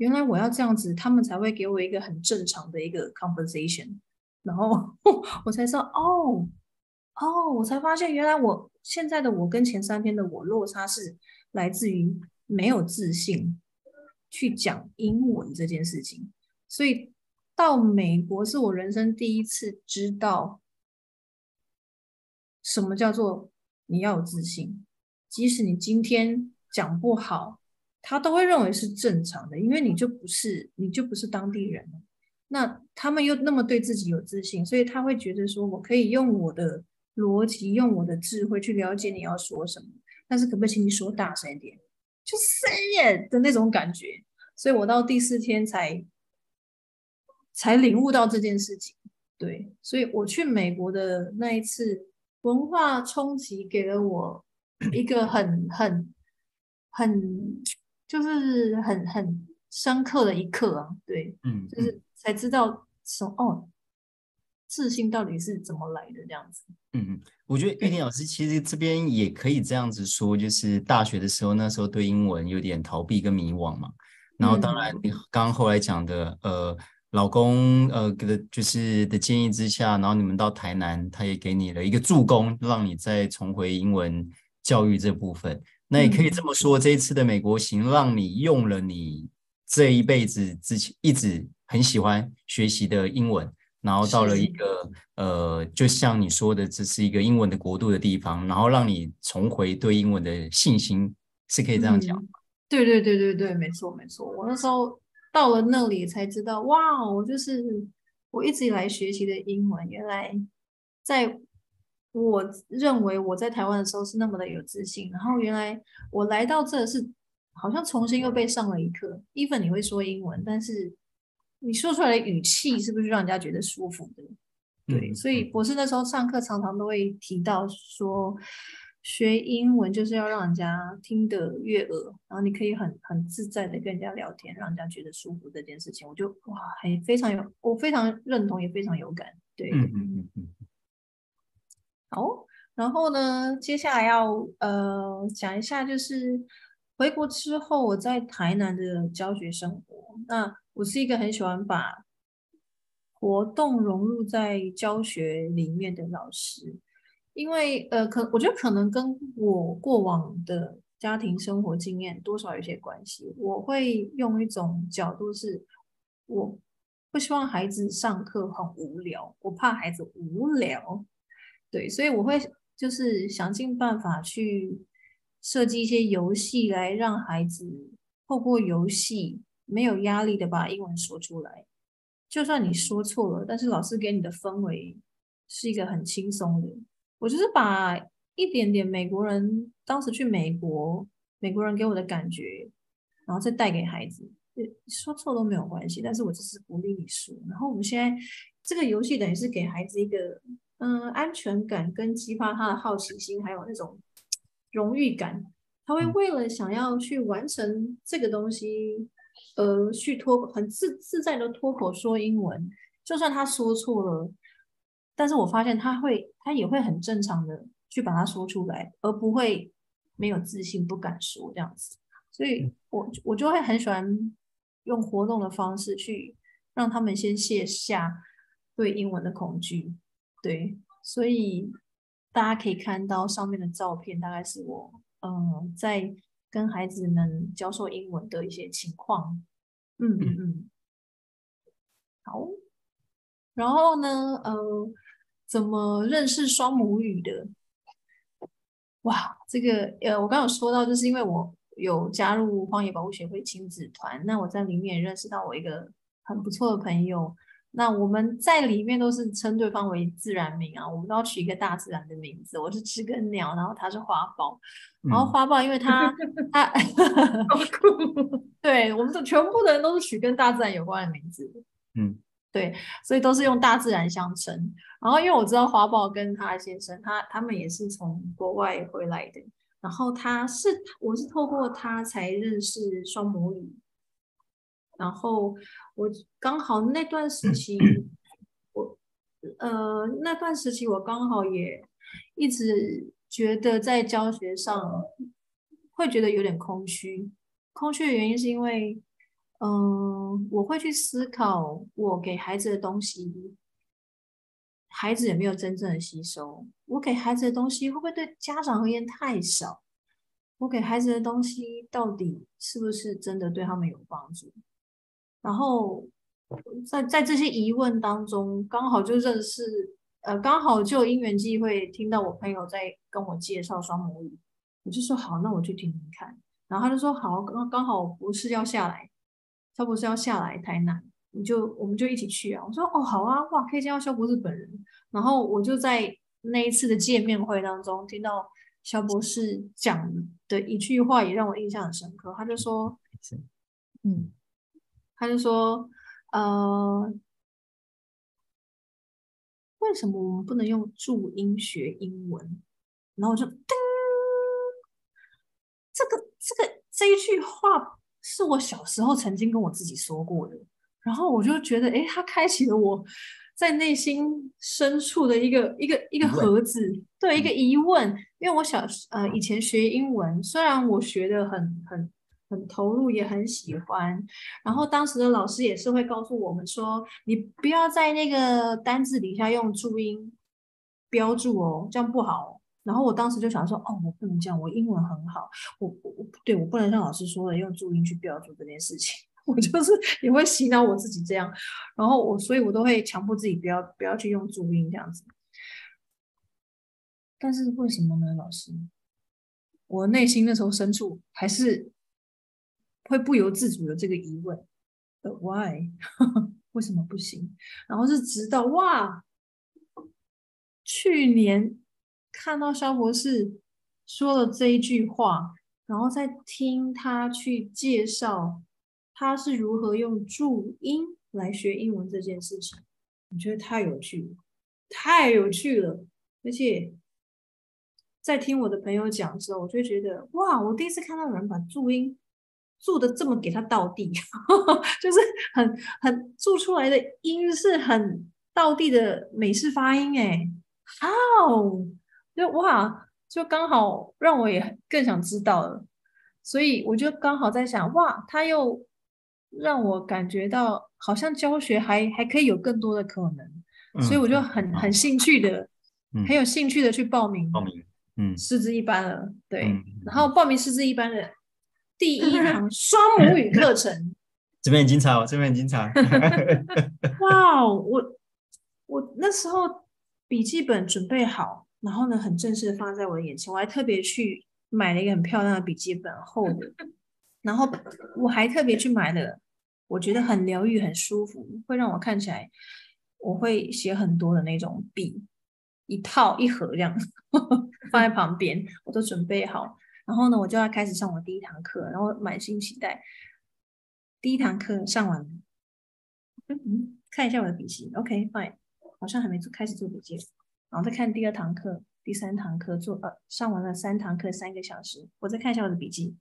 原来我要这样子，他们才会给我一个很正常的一个 conversation，然后我才说哦哦，我才发现原来我现在的我跟前三天的我落差是来自于没有自信去讲英文这件事情，所以到美国是我人生第一次知道什么叫做你要有自信，即使你今天讲不好。他都会认为是正常的，因为你就不是，你就不是当地人。那他们又那么对自己有自信，所以他会觉得说，我可以用我的逻辑，用我的智慧去了解你要说什么。但是可不可以请你说大声一点？就 say it 的那种感觉。所以我到第四天才才领悟到这件事情。对，所以我去美国的那一次文化冲击，给了我一个很很很。就是很很深刻的一刻啊，对，嗯，就是才知道说哦，自信到底是怎么来的这样子。嗯嗯，我觉得玉婷老师其实这边也可以这样子说，就是大学的时候那时候对英文有点逃避跟迷惘嘛，然后当然你刚刚后来讲的，呃，老公呃给的就是的建议之下，然后你们到台南，他也给你了一个助攻，让你再重回英文教育这部分。那也可以这么说，这一次的美国行让你用了你这一辈子之前一直很喜欢学习的英文，然后到了一个呃，就像你说的，这是一个英文的国度的地方，然后让你重回对英文的信心，是可以这样讲对对对对对，没错没错。我那时候到了那里才知道，哇，我就是我一直以来学习的英文，原来在。我认为我在台湾的时候是那么的有自信，然后原来我来到这是好像重新又被上了一课。even 你会说英文，但是你说出来的语气是不是让人家觉得舒服的？对，所以博士那时候上课常常都会提到说，学英文就是要让人家听得悦耳，然后你可以很很自在的跟人家聊天，让人家觉得舒服这件事情，我就哇，还非常有，我非常认同，也非常有感。对，嗯嗯嗯。好，然后呢，接下来要呃讲一下，就是回国之后我在台南的教学生活。那我是一个很喜欢把活动融入在教学里面的老师，因为呃，可我觉得可能跟我过往的家庭生活经验多少有些关系。我会用一种角度是，我不希望孩子上课很无聊，我怕孩子无聊。对，所以我会就是想尽办法去设计一些游戏，来让孩子透过游戏没有压力的把英文说出来。就算你说错了，但是老师给你的氛围是一个很轻松的。我就是把一点点美国人当时去美国，美国人给我的感觉，然后再带给孩子。说错都没有关系，但是我只是鼓励你说。然后我们现在这个游戏等于是给孩子一个。嗯，安全感跟激发他的好奇心，还有那种荣誉感，他会为了想要去完成这个东西，呃，去脱很自自在的脱口说英文，就算他说错了，但是我发现他会，他也会很正常的去把它说出来，而不会没有自信不敢说这样子。所以我我就会很喜欢用活动的方式去让他们先卸下对英文的恐惧。对，所以大家可以看到上面的照片，大概是我嗯、呃、在跟孩子们教授英文的一些情况。嗯嗯嗯。好，然后呢，呃，怎么认识双母语的？哇，这个呃，我刚刚有说到，就是因为我有加入荒野保护协会亲子团，那我在里面也认识到我一个很不错的朋友。那我们在里面都是称对方为自然名啊，我们都要取一个大自然的名字。我是知更鸟，然后他是花豹，然后花豹因为他、嗯、他，对，我们的全部的人都是取跟大自然有关的名字，嗯，对，所以都是用大自然相称。然后因为我知道花豹跟他先生，他他们也是从国外回来的，然后他是我是透过他才认识双母语。然后我刚好那段时期，我呃那段时期我刚好也一直觉得在教学上会觉得有点空虚。空虚的原因是因为，嗯、呃，我会去思考我给孩子的东西，孩子有没有真正的吸收？我给孩子的东西会不会对家长而言太少？我给孩子的东西到底是不是真的对他们有帮助？然后在在这些疑问当中，刚好就认识，呃，刚好就因缘际会听到我朋友在跟我介绍双母语，我就说好，那我去听听看。然后他就说好，刚刚好博士要下来，萧博士要下来台南，你就我们就一起去啊。我说哦好啊，哇，可以见到肖博士本人。然后我就在那一次的见面会当中听到肖博士讲的一句话，也让我印象很深刻。他就说，嗯。他就说：“呃，为什么我们不能用注音学英文？”然后我就叮，这个这个这一句话是我小时候曾经跟我自己说过的。然后我就觉得，哎，他开启了我在内心深处的一个一个一个盒子，对，一个疑问。因为我小呃以前学英文，虽然我学的很很。很投入，也很喜欢。然后当时的老师也是会告诉我们说：“你不要在那个单字底下用注音标注哦，这样不好。”然后我当时就想说：“哦，我不能这样，我英文很好，我我对我不能像老师说的用注音去标注这件事情。”我就是也会洗脑我自己这样。然后我所以，我都会强迫自己不要不要去用注音这样子。但是为什么呢，老师？我内心那时候深处还是。会不由自主的这个疑问呃 why？为什么不行？然后是直到哇，去年看到肖博士说了这一句话，然后再听他去介绍他是如何用注音来学英文这件事情，我觉得太有趣了，太有趣了。而且在听我的朋友讲的时候，我就觉得哇，我第一次看到有人把注音。注的这么给他倒地，就是很很做出来的音是很倒地的美式发音哎，好，就哇，就刚好让我也更想知道了，所以我就刚好在想哇，他又让我感觉到好像教学还还可以有更多的可能，嗯、所以我就很很兴趣的，嗯、很有兴趣的去报名报名，嗯，师资一般了，对，嗯、然后报名师资一般的。第一堂 双母语课程，这边很精彩哦，这边很精彩。哇，我我那时候笔记本准备好，然后呢，很正式的放在我的眼前，我还特别去买了一个很漂亮的笔记本，厚的。然后我还特别去买了，我觉得很疗愈、很舒服，会让我看起来我会写很多的那种笔，一套一盒这样放在旁边，我都准备好。然后呢，我就要开始上我第一堂课，然后满心期待。第一堂课上完了，嗯，看一下我的笔记，OK fine，好像还没做开始做笔记。然后再看第二堂课、第三堂课，做呃上完了三堂课三个小时，我再看一下我的笔记。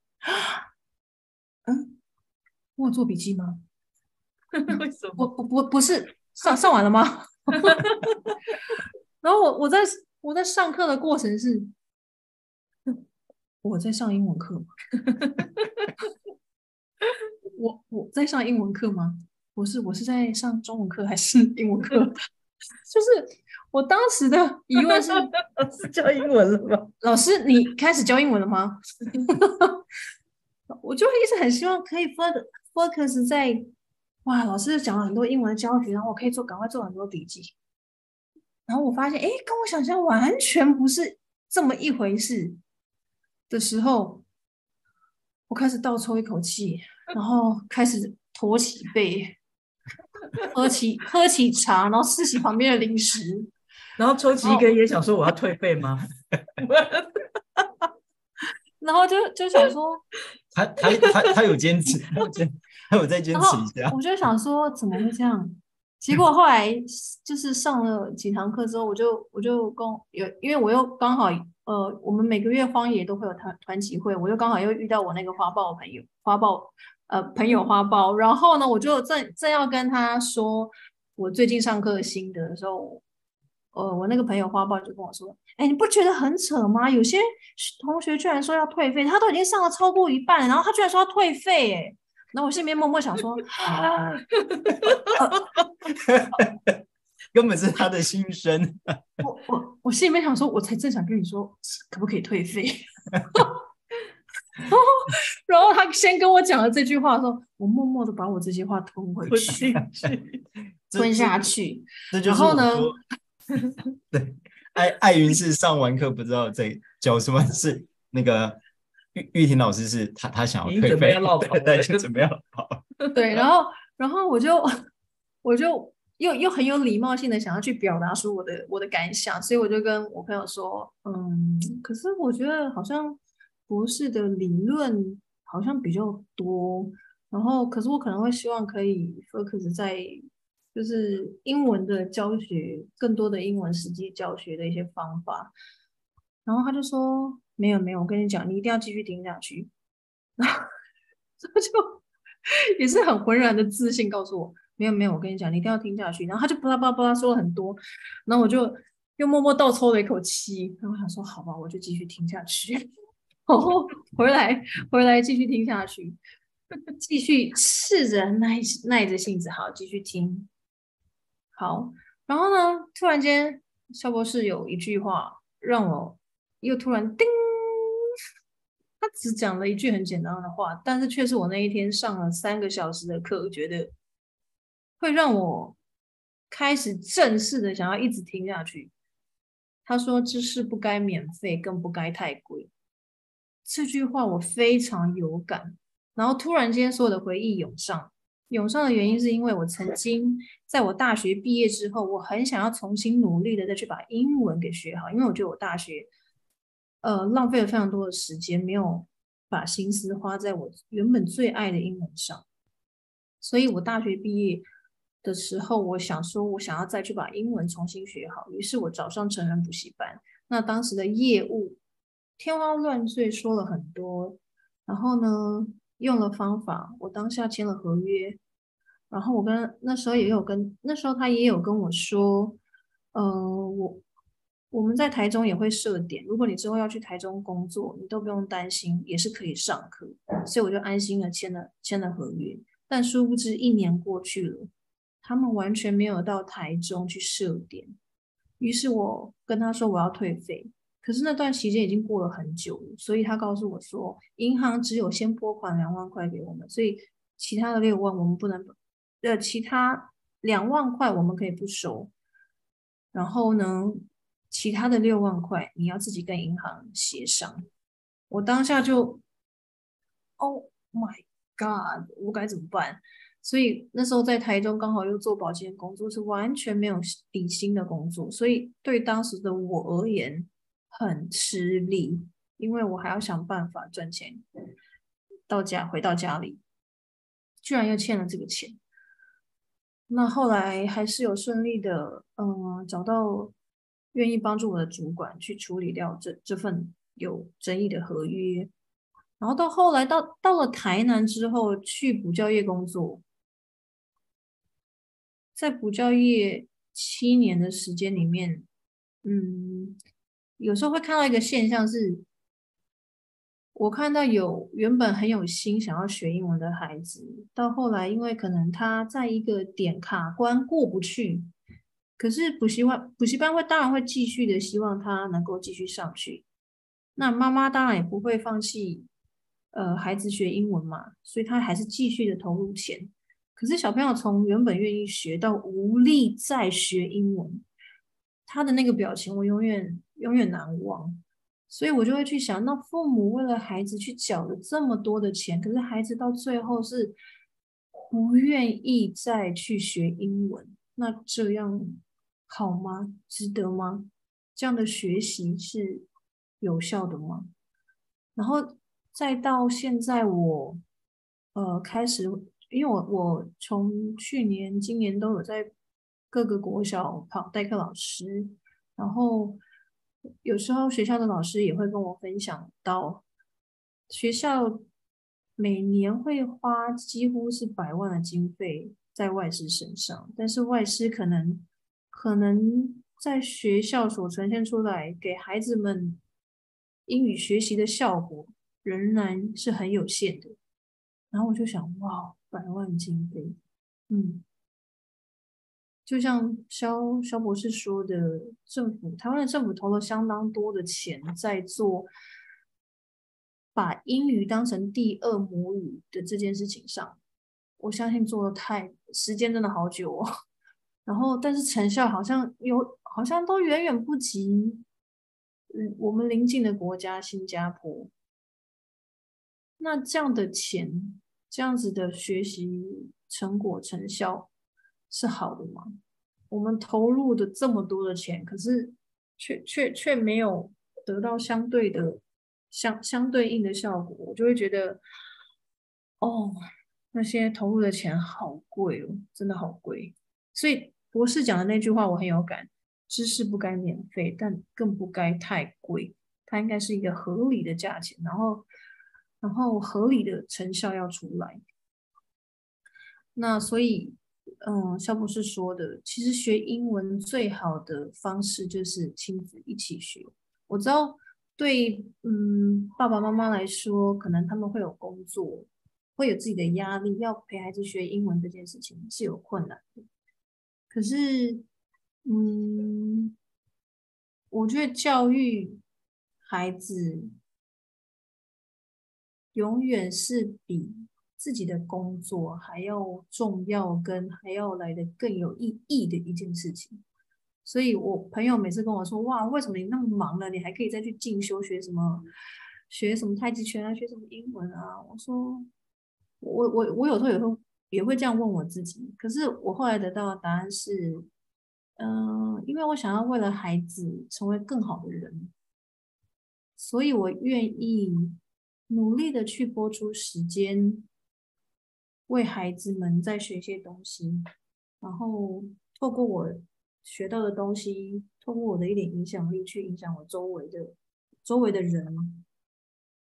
嗯，我有做笔记吗？为什么？我不不不是上上完了吗？然后我我在我在上课的过程是。我在上英文课吗？我我在上英文课吗？不是，我是在上中文课还是 英文课？就是我当时的疑问是：老师教英文了吗？老师，你开始教英文了吗？我就一直很希望可以 focus focus 在哇，老师讲了很多英文的教学，然后我可以做，赶快做很多笔记。然后我发现，哎，跟我想象完全不是这么一回事的时候，我开始倒抽一口气，然后开始驼起背，喝起喝起茶，然后吃起旁边的零食，然后抽起一根烟，想说我要退费吗？然后就就想说，他他他他有坚持，他有坚，他有再坚持一下。我就想说，怎么会这样？结果后来就是上了几堂课之后，我就我就跟有，因为我又刚好呃，我们每个月荒野都会有团团体会，我又刚好又遇到我那个花豹朋友，花豹呃朋友花豹，然后呢，我就正正要跟他说我最近上课的心得的时候，呃，我那个朋友花豹就跟我说，哎，你不觉得很扯吗？有些同学居然说要退费，他都已经上了超过一半，然后他居然说要退费，哎。那我心里面默默想说，啊、根本是他的心声。我我我心里面想说，我才正想跟你说，可不可以退费？然后他先跟我讲了这句话的时候，我默默的把我这些话吞回去，吞下去。然后呢？对，艾艾云是上完课不知道在教什么，是那个。玉玉婷老师是他，他想要退费，但是准备要 跑。对，然后，然后我就，我就又又很有礼貌性的想要去表达出我的我的感想，所以我就跟我朋友说，嗯，可是我觉得好像博士的理论好像比较多，然后可是我可能会希望可以 focus 在就是英文的教学，更多的英文实际教学的一些方法，然后他就说。没有没有，我跟你讲，你一定要继续听下去。然后 他就也是很浑然的自信告诉我，没有没有，我跟你讲，你一定要听下去。然后他就巴拉巴拉巴拉说了很多，然后我就又默默倒抽了一口气，然后我想说，好吧，我就继续听下去。然后回来回来继续听下去，继续试着耐耐着性子，好继续听。好，然后呢，突然间肖博士有一句话让我又突然叮。他只讲了一句很简单的话，但是却是我那一天上了三个小时的课，觉得会让我开始正式的想要一直听下去。他说：“知识不该免费，更不该太贵。”这句话我非常有感，然后突然间所有的回忆涌上，涌上的原因是因为我曾经在我大学毕业之后，我很想要重新努力的再去把英文给学好，因为我觉得我大学。呃，浪费了非常多的时间，没有把心思花在我原本最爱的英文上。所以我大学毕业的时候，我想说，我想要再去把英文重新学好。于是我找上成人补习班。那当时的业务天花乱坠，说了很多，然后呢，用了方法，我当下签了合约。然后我跟那时候也有跟那时候他也有跟我说，呃，我。我们在台中也会设点，如果你之后要去台中工作，你都不用担心，也是可以上课，所以我就安心的签了签了合约。但殊不知一年过去了，他们完全没有到台中去设点。于是我跟他说我要退费，可是那段期间已经过了很久了，所以他告诉我说，银行只有先拨款两万块给我们，所以其他的六万我们不能，呃，其他两万块我们可以不收。然后呢，其他的六万块，你要自己跟银行协商。我当下就，Oh my God，我该怎么办？所以那时候在台中刚好又做保健工作，是完全没有底薪的工作，所以对当时的我而言很吃力，因为我还要想办法赚钱，到家回到家里，居然又欠了这个钱。那后来还是有顺利的，嗯，找到。愿意帮助我的主管去处理掉这这份有争议的合约，然后到后来到到了台南之后去补教业工作，在补教业七年的时间里面，嗯，有时候会看到一个现象是，我看到有原本很有心想要学英文的孩子，到后来因为可能他在一个点卡关过不去。可是补习班补习班会当然会继续的希望他能够继续上去，那妈妈当然也不会放弃，呃，孩子学英文嘛，所以他还是继续的投入钱。可是小朋友从原本愿意学到无力再学英文，他的那个表情我永远永远难忘。所以我就会去想，那父母为了孩子去缴了这么多的钱，可是孩子到最后是不愿意再去学英文，那这样好吗？值得吗？这样的学习是有效的吗？然后再到现在我，呃开始，因为我我从去年、今年都有在各个国小跑代课老师，然后。有时候学校的老师也会跟我分享到，学校每年会花几乎是百万的经费在外师身上，但是外师可能可能在学校所呈现出来给孩子们英语学习的效果仍然是很有限的。然后我就想，哇，百万经费，嗯。就像萧萧博士说的，政府台湾的政府投了相当多的钱在做把英语当成第二母语的这件事情上，我相信做的太时间真的好久哦。然后，但是成效好像有，好像都远远不及，嗯，我们邻近的国家新加坡。那这样的钱，这样子的学习成果成效。是好的吗？我们投入的这么多的钱，可是却却却没有得到相对的相相对应的效果，我就会觉得，哦，那些投入的钱好贵哦，真的好贵。所以博士讲的那句话我很有感：知识不该免费，但更不该太贵，它应该是一个合理的价钱，然后然后合理的成效要出来。那所以。嗯，肖博士说的，其实学英文最好的方式就是亲子一起学。我知道对，嗯爸爸妈妈来说，可能他们会有工作，会有自己的压力，要陪孩子学英文这件事情是有困难。可是，嗯，我觉得教育孩子永远是比。自己的工作还要重要，跟还要来的更有意义的一件事情。所以我朋友每次跟我说：“哇，为什么你那么忙了，你还可以再去进修学什么，学什么太极拳啊，学什么英文啊？”我说：“我我我有时候有时候也会这样问我自己。可是我后来得到的答案是，嗯、因为我想要为了孩子成为更好的人，所以我愿意努力的去拨出时间。”为孩子们再学一些东西，然后透过我学到的东西，透过我的一点影响力去影响我周围的周围的人，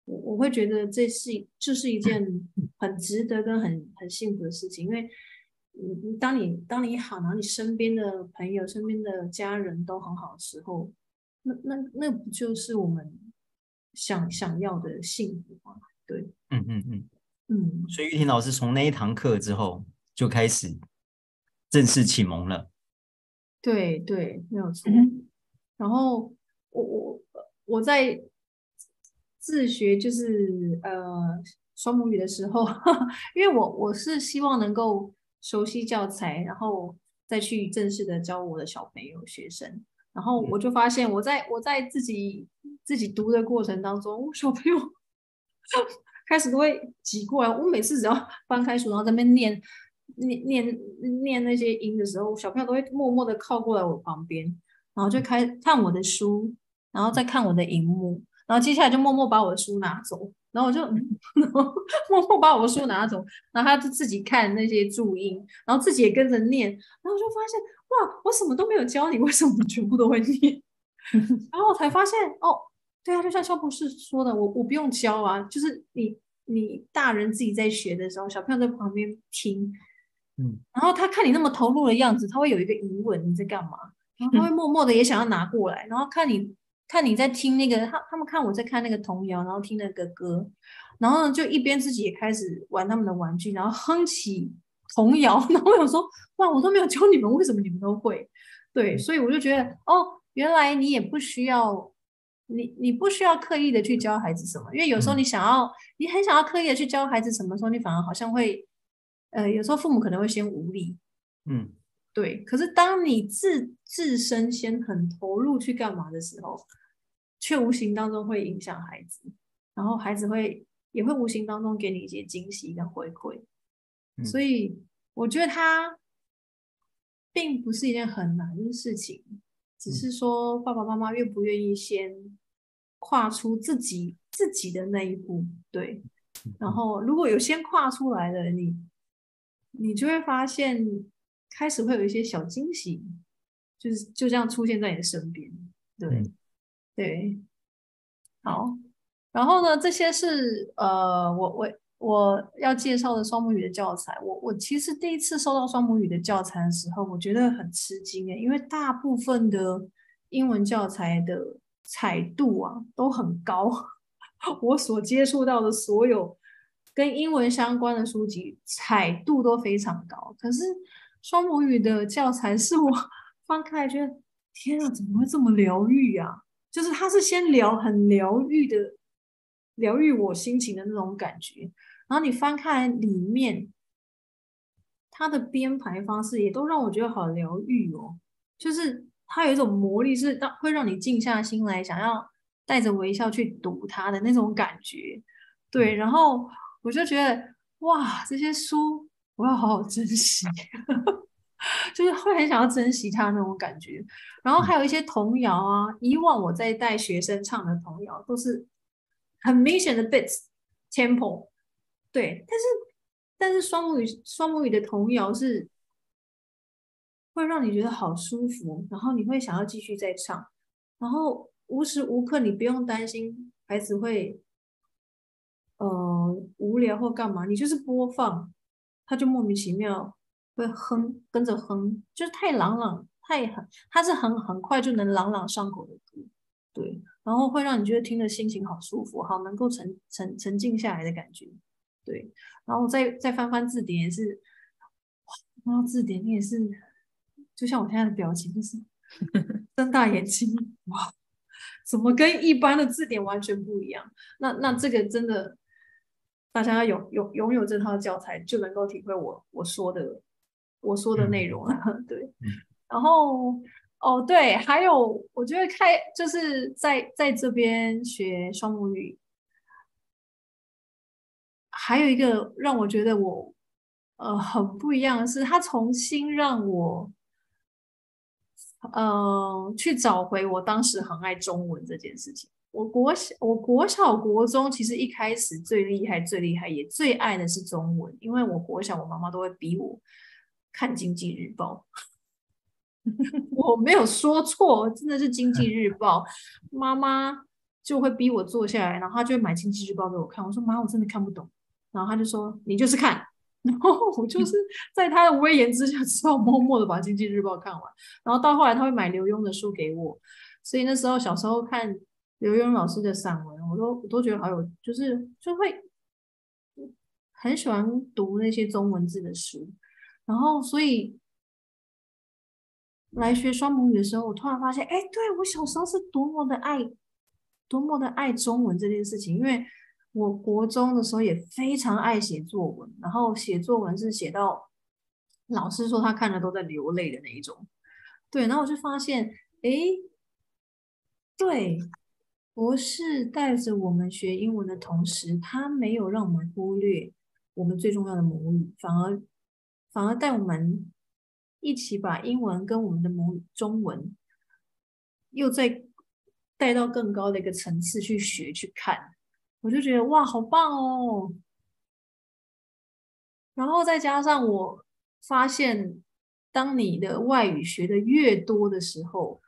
我我会觉得这是这是一件很值得跟很很幸福的事情，因为你当你当你好，然后你身边的朋友、身边的家人都很好的时候，那那那不就是我们想想要的幸福吗？对，嗯嗯嗯。嗯，所以玉婷老师从那一堂课之后就开始正式启蒙了。对对，没有错。嗯、然后我我我在自学就是呃双母语的时候，因为我我是希望能够熟悉教材，然后再去正式的教我的小朋友学生。然后我就发现我在我在自己自己读的过程当中，小朋友。开始都会挤过来，我每次只要翻开书，然后在那边念念念念那些音的时候，小朋友都会默默的靠过来我旁边，然后就开看我的书，然后再看我的荧幕，然后接下来就默默把我的书拿走，然后我就 然后默默把我的书拿走，然后他就自己看那些注音，然后自己也跟着念，然后就发现哇，我什么都没有教你，为什么你全部都会念？然后我才发现哦。对啊，就像肖博士说的，我我不用教啊，就是你你大人自己在学的时候，小朋友在旁边听，嗯，然后他看你那么投入的样子，他会有一个疑问，你在干嘛？然后他会默默的也想要拿过来，然后看你看你在听那个，他他们看我在看那个童谣，然后听那个歌，然后呢就一边自己也开始玩他们的玩具，然后哼起童谣，然后我想说，哇，我都没有教你们，为什么你们都会？对，所以我就觉得，哦，原来你也不需要。你你不需要刻意的去教孩子什么，因为有时候你想要，嗯、你很想要刻意的去教孩子什么时候，你反而好像会，呃，有时候父母可能会先无力，嗯，对。可是当你自自身先很投入去干嘛的时候，却无形当中会影响孩子，然后孩子会也会无形当中给你一些惊喜跟回馈。嗯、所以我觉得他并不是一件很难的事情，只是说爸爸妈妈愿不愿意先跨出自己自己的那一步，对。然后如果有先跨出来的你，你就会发现开始会有一些小惊喜，就是就这样出现在你的身边，对、嗯、对。好，然后呢，这些是呃，我我。我要介绍的双母语的教材，我我其实第一次收到双母语的教材的时候，我觉得很吃惊诶，因为大部分的英文教材的彩度啊都很高，我所接触到的所有跟英文相关的书籍彩度都非常高，可是双母语的教材是我 翻开觉得天啊，怎么会这么疗愈啊？就是它是先疗很疗愈的。疗愈我心情的那种感觉，然后你翻开里面，它的编排方式也都让我觉得好疗愈哦。就是它有一种魔力，是让会让你静下心来，想要带着微笑去读它的那种感觉。对，然后我就觉得哇，这些书我要好好珍惜，就是会很想要珍惜它那种感觉。然后还有一些童谣啊，以往我在带学生唱的童谣都是。很明显的 bits tempo，对，但是但是双母语双母语的童谣是会让你觉得好舒服，然后你会想要继续再唱，然后无时无刻你不用担心孩子会呃无聊或干嘛，你就是播放，他就莫名其妙会哼跟着哼，就是太朗朗太很，他是很很快就能朗朗上口的歌，对。然后会让你觉得听的心情好舒服，好能够沉沉沉静下来的感觉，对。然后再再翻翻字典也是，哇，然后字典你也是，就像我现在的表情，就是 睁大眼睛，哇，怎么跟一般的字典完全不一样？那那这个真的，大家有有拥有这套教材，就能够体会我我说的我说的内容了，对。然后。哦，对，还有我觉得开就是在在这边学双母语，还有一个让我觉得我呃很不一样的是，他重新让我呃去找回我当时很爱中文这件事情。我国小、我国小、国中其实一开始最厉害、最厉害也最爱的是中文，因为我国小我妈妈都会逼我看《经济日报》。我没有说错，真的是《经济日报》，妈妈就会逼我坐下来，然后她就会买《经济日报》给我看。我说妈，我真的看不懂。然后她就说你就是看，然后我就是在她的威严之下，只好默默的把《经济日报》看完。然后到后来，她会买刘墉的书给我，所以那时候小时候看刘墉老师的散文，我都我都觉得好有，就是就会很喜欢读那些中文字的书。然后所以。来学双母语的时候，我突然发现，哎，对，我小时候是多么的爱，多么的爱中文这件事情。因为我国中的时候也非常爱写作文，然后写作文是写到老师说他看了都在流泪的那一种。对，然后我就发现，哎，对，博士带着我们学英文的同时，他没有让我们忽略我们最重要的母语，反而反而带我们。一起把英文跟我们的母语中文又再带到更高的一个层次去学去看，我就觉得哇，好棒哦！然后再加上我发现，当你的外语学的越多的时候，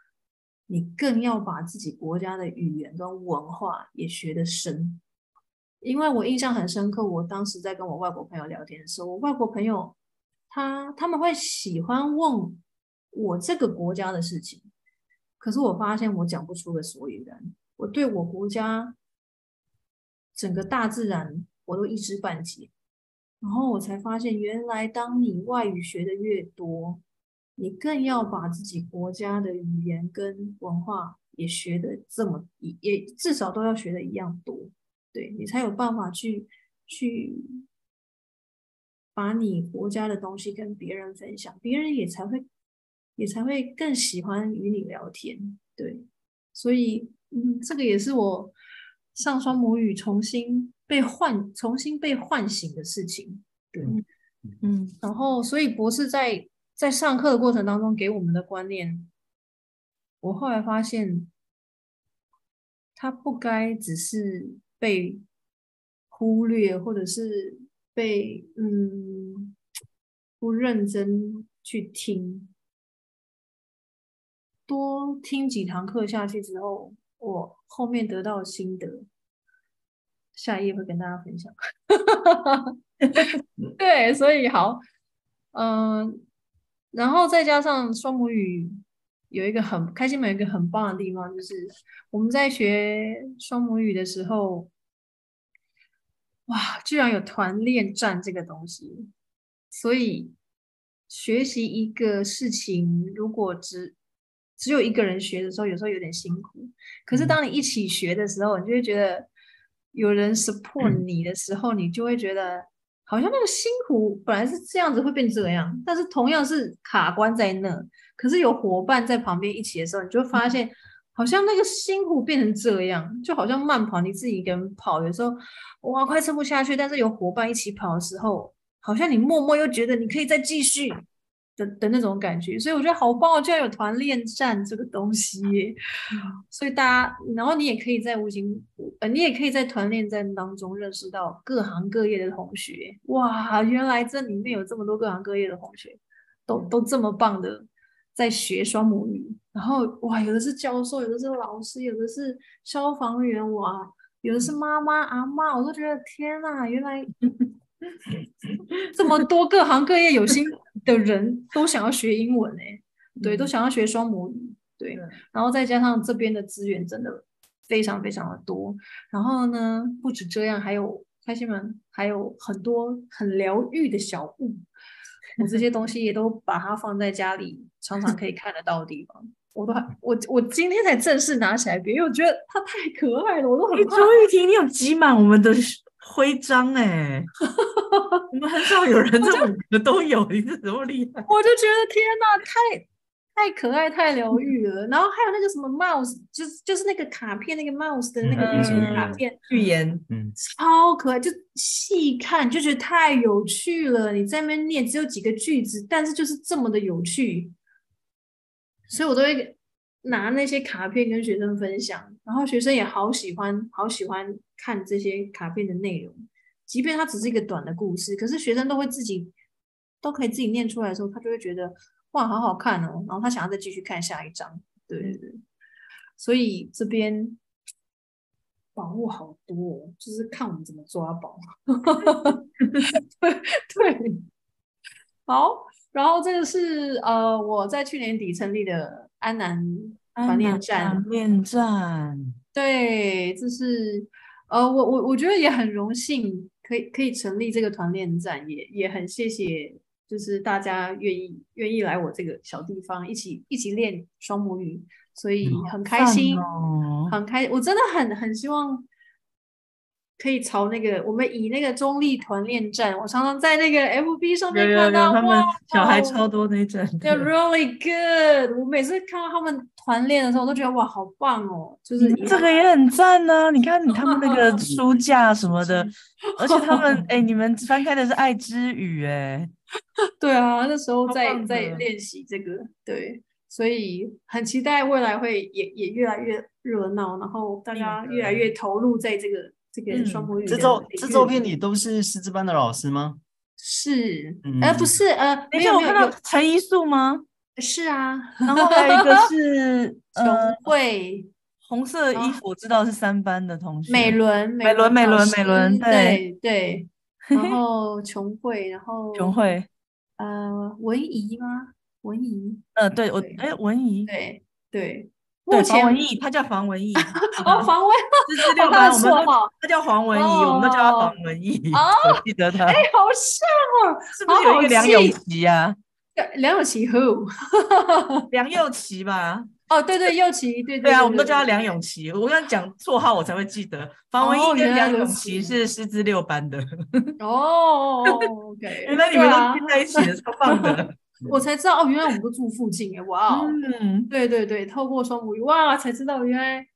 你更要把自己国家的语言跟文化也学得深。因为我印象很深刻，我当时在跟我外国朋友聊天的时候，我外国朋友。他他们会喜欢问我这个国家的事情，可是我发现我讲不出个所以然。我对我国家整个大自然我都一知半解，然后我才发现，原来当你外语学的越多，你更要把自己国家的语言跟文化也学的这么也也至少都要学的一样多，对，你才有办法去去。把你国家的东西跟别人分享，别人也才会也才会更喜欢与你聊天。对，所以嗯，这个也是我上双母语重新被唤、重新被唤醒的事情。对，嗯，然后所以博士在在上课的过程当中给我们的观念，我后来发现，他不该只是被忽略，或者是被嗯不认真去听。多听几堂课下去之后，我后面得到心得，下一页会跟大家分享。对，所以好，嗯、然后再加上双母语。有一个很开心，有一个很棒的地方，就是我们在学双母语的时候，哇，居然有团练战这个东西。所以学习一个事情，如果只只有一个人学的时候，有时候有点辛苦。可是当你一起学的时候，你就会觉得有人 support 你的时候，你就会觉得好像那个辛苦本来是这样子会变这样，但是同样是卡关在那。可是有伙伴在旁边一起的时候，你就会发现，好像那个辛苦变成这样，就好像慢跑，你自己一个人跑，有时候哇快撑不下去，但是有伙伴一起跑的时候，好像你默默又觉得你可以再继续的的那种感觉。所以我觉得好棒哦，居然有团练战这个东西。所以大家，然后你也可以在无形，呃，你也可以在团练战当中认识到各行各业的同学。哇，原来这里面有这么多各行各业的同学，都都这么棒的。在学双母语，然后哇，有的是教授，有的是老师，有的是消防员，哇，有的是妈妈阿嬷，我都觉得天哪，原来 这么多各行各业有心的人都想要学英文哎，对，都想要学双母语，对，然后再加上这边的资源真的非常非常的多，然后呢，不止这样，还有开心门，还有很多很疗愈的小物。我这些东西也都把它放在家里，常常可以看得到的地方。我都还我我今天才正式拿起来，因为我觉得它太可爱了，我都很。周玉婷，你有挤满我们的徽章哎！我们很少有人 这五个都有，你是怎么厉害？我就觉得天哪，太。太可爱，太疗愈了。然后还有那个什么 mouse，就是就是那个卡片，那个 mouse 的那个英雄卡片，寓言，嗯，超可爱。就细看就觉得太有趣了。你在那边念，只有几个句子，但是就是这么的有趣。所以我都会拿那些卡片跟学生分享，然后学生也好喜欢，好喜欢看这些卡片的内容。即便它只是一个短的故事，可是学生都会自己都可以自己念出来的时候，他就会觉得。哇，好好看哦！然后他想要再继续看下一章，对对对，所以这边宝物好多哦，就是看我们怎么抓宝。对对，好，然后这个是呃我在去年底成立的安南团练站，团练站，对，这是呃我我我觉得也很荣幸可以可以成立这个团练站，也也很谢谢。就是大家愿意愿意来我这个小地方一起一起练双母语，所以很开心，哦、很开，我真的很很希望可以朝那个我们以那个中立团练站，我常常在那个 FB 上面看到他们小孩超多那种，They're really good。我每次看到他们团练的时候，我都觉得哇，好棒哦！就是这个也很赞呢、啊。你看他们那个 书架什么的，而且他们 哎、欸，你们翻开的是爱之语哎。对啊，那时候在在练习这个，对，所以很期待未来会也也越来越热闹，然后大家越来越投入在这个、嗯、这个双母语。这周这周片里都是师资班的老师吗？是，嗯、呃，不是，呃，没有看到陈一素吗？是啊，然后还有一个是 琼慧，红色衣服我知道是三班的同学，美伦，美伦，美伦，美伦，对对。然后琼慧，然后琼慧，呃，文怡吗？文怡，呃，对我，哎，文怡，对对，目前文怡，他叫黄文怡，哦，黄文，是六班，我们他叫黄文怡，我们都叫他黄文怡，我记得他，哎，好像哦，是不是有一个梁咏琪啊？梁咏琪 who？梁咏琪吧，哦，对对，右琪，对对啊，我们都叫他梁咏琪。我跟他讲绰号，我才会记得。方文英跟梁咏琪是师资六班的。哦，OK，原来你们都拼在一起的，超棒的。我才知道哦，原来我们都住附近哎，哇哦，嗯，对对对，透过双母语哇，才知道原来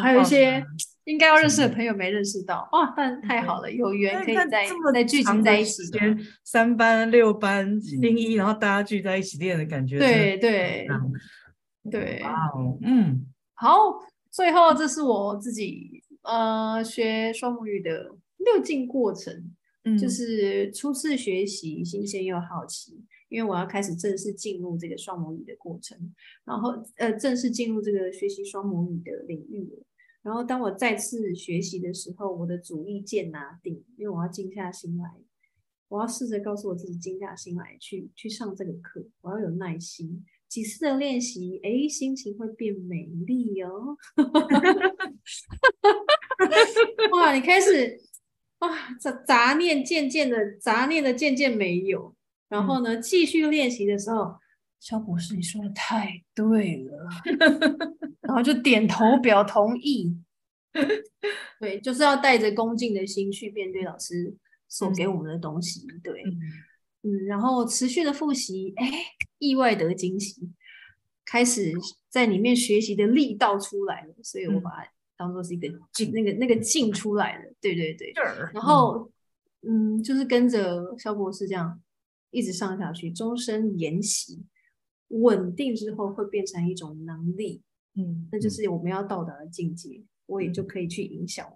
还有一些应该要认识的朋友没认识到哇，但太好了，有缘可以在在聚集在一起，三班六班零一，然后大家聚在一起练的感觉，对对对，哇哦，嗯，好，最后这是我自己呃学双母语的六进过程，嗯，就是初次学习，新鲜又好奇。因为我要开始正式进入这个双母语的过程，然后呃，正式进入这个学习双母语的领域。然后当我再次学习的时候，我的主意渐拿定，因为我要静下心来，我要试着告诉我自己静下心来去去上这个课，我要有耐心。几次的练习，哎，心情会变美丽哦。哇，你开始哇，杂杂念渐渐的，杂念的渐渐没有。然后呢，继续练习的时候，肖博士，你说的太对了，然后就点头表同意。对，就是要带着恭敬的心去面对老师所给我们的东西。对，嗯，然后持续的复习，哎，意外得惊喜，开始在里面学习的力道出来了，所以我把它当做是一个劲，那个那个劲出来了。对对对，然后嗯，就是跟着肖博士这样。一直上下去，终身研习，稳定之后会变成一种能力，嗯，那就是我们要到达的境界，嗯、我也就可以去影响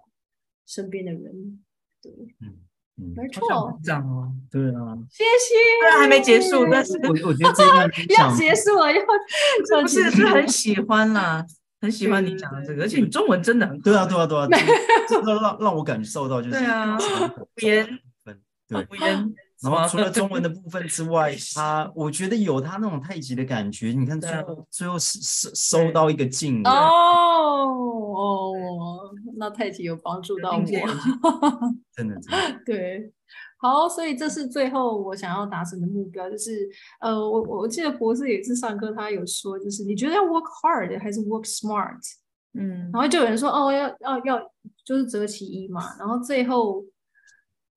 身边的人，对，嗯嗯，没错，这样哦，对啊，谢谢，虽然还没结束，但是 我我觉得这段要结束了，要 不是是很喜欢啦，很喜欢你讲的这个，而且你中文真的很对啊，对啊，对啊，这个让让我感受到就是对啊，语言，对，语言。然后除了中文的部分之外，他我觉得有他那种太极的感觉。你看最后最后收收收到一个劲哦哦，那太极有帮助到我，真的 真的对。好，所以这是最后我想要达成的目标，就是呃，我我记得博士也是上课，他有说，就是你觉得要 work hard 还是 work smart？嗯，然后就有人说哦，要要要，就是择其一嘛。然后最后。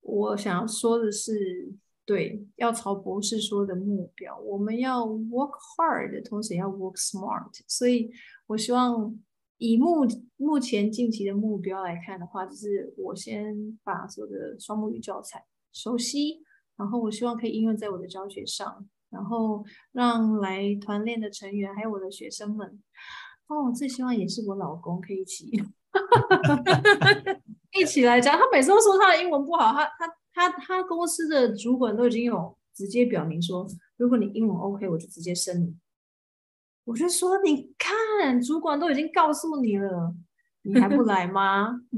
我想要说的是，对，要朝博士说的目标，我们要 work hard，同时也要 work smart。所以，我希望以目目前近期的目标来看的话，就是我先把所有的双母语教材熟悉，然后我希望可以应用在我的教学上，然后让来团练的成员还有我的学生们，哦，最希望也是我老公可以一起。一起来讲，他每次都说他的英文不好，他他他他公司的主管都已经有直接表明说，如果你英文 OK，我就直接升你。我就说，你看，主管都已经告诉你了，你还不来吗？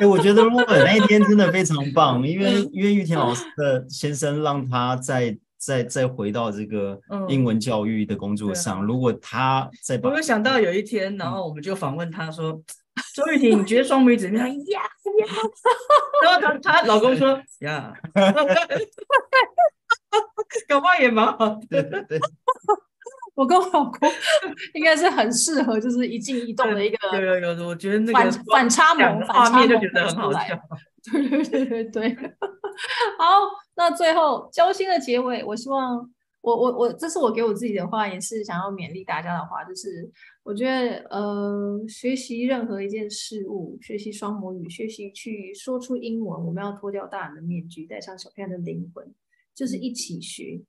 哎、欸，我觉得 Robert 那一天真的非常棒，因为因为玉田老师的先生让他在。再再回到这个英文教育的工作上，嗯啊、如果他再把，我有想到有一天，然后我们就访问他说：“嗯、周雨婷，你觉得双母语怎么样？”呀呀，然后她她老公说：“呀，搞不好也蛮好。”对对对，我跟我老公应该是很适合，就是一静一动的一个。有有有，我觉得那个反差萌，画面就觉得很好笑。对对对对对，好，那最后交心的结尾，我希望我我我，这是我给我自己的话，也是想要勉励大家的话，就是我觉得呃，学习任何一件事物，学习双母语，学习去说出英文，我们要脱掉大人的面具，带上小朋友的灵魂，就是一起学。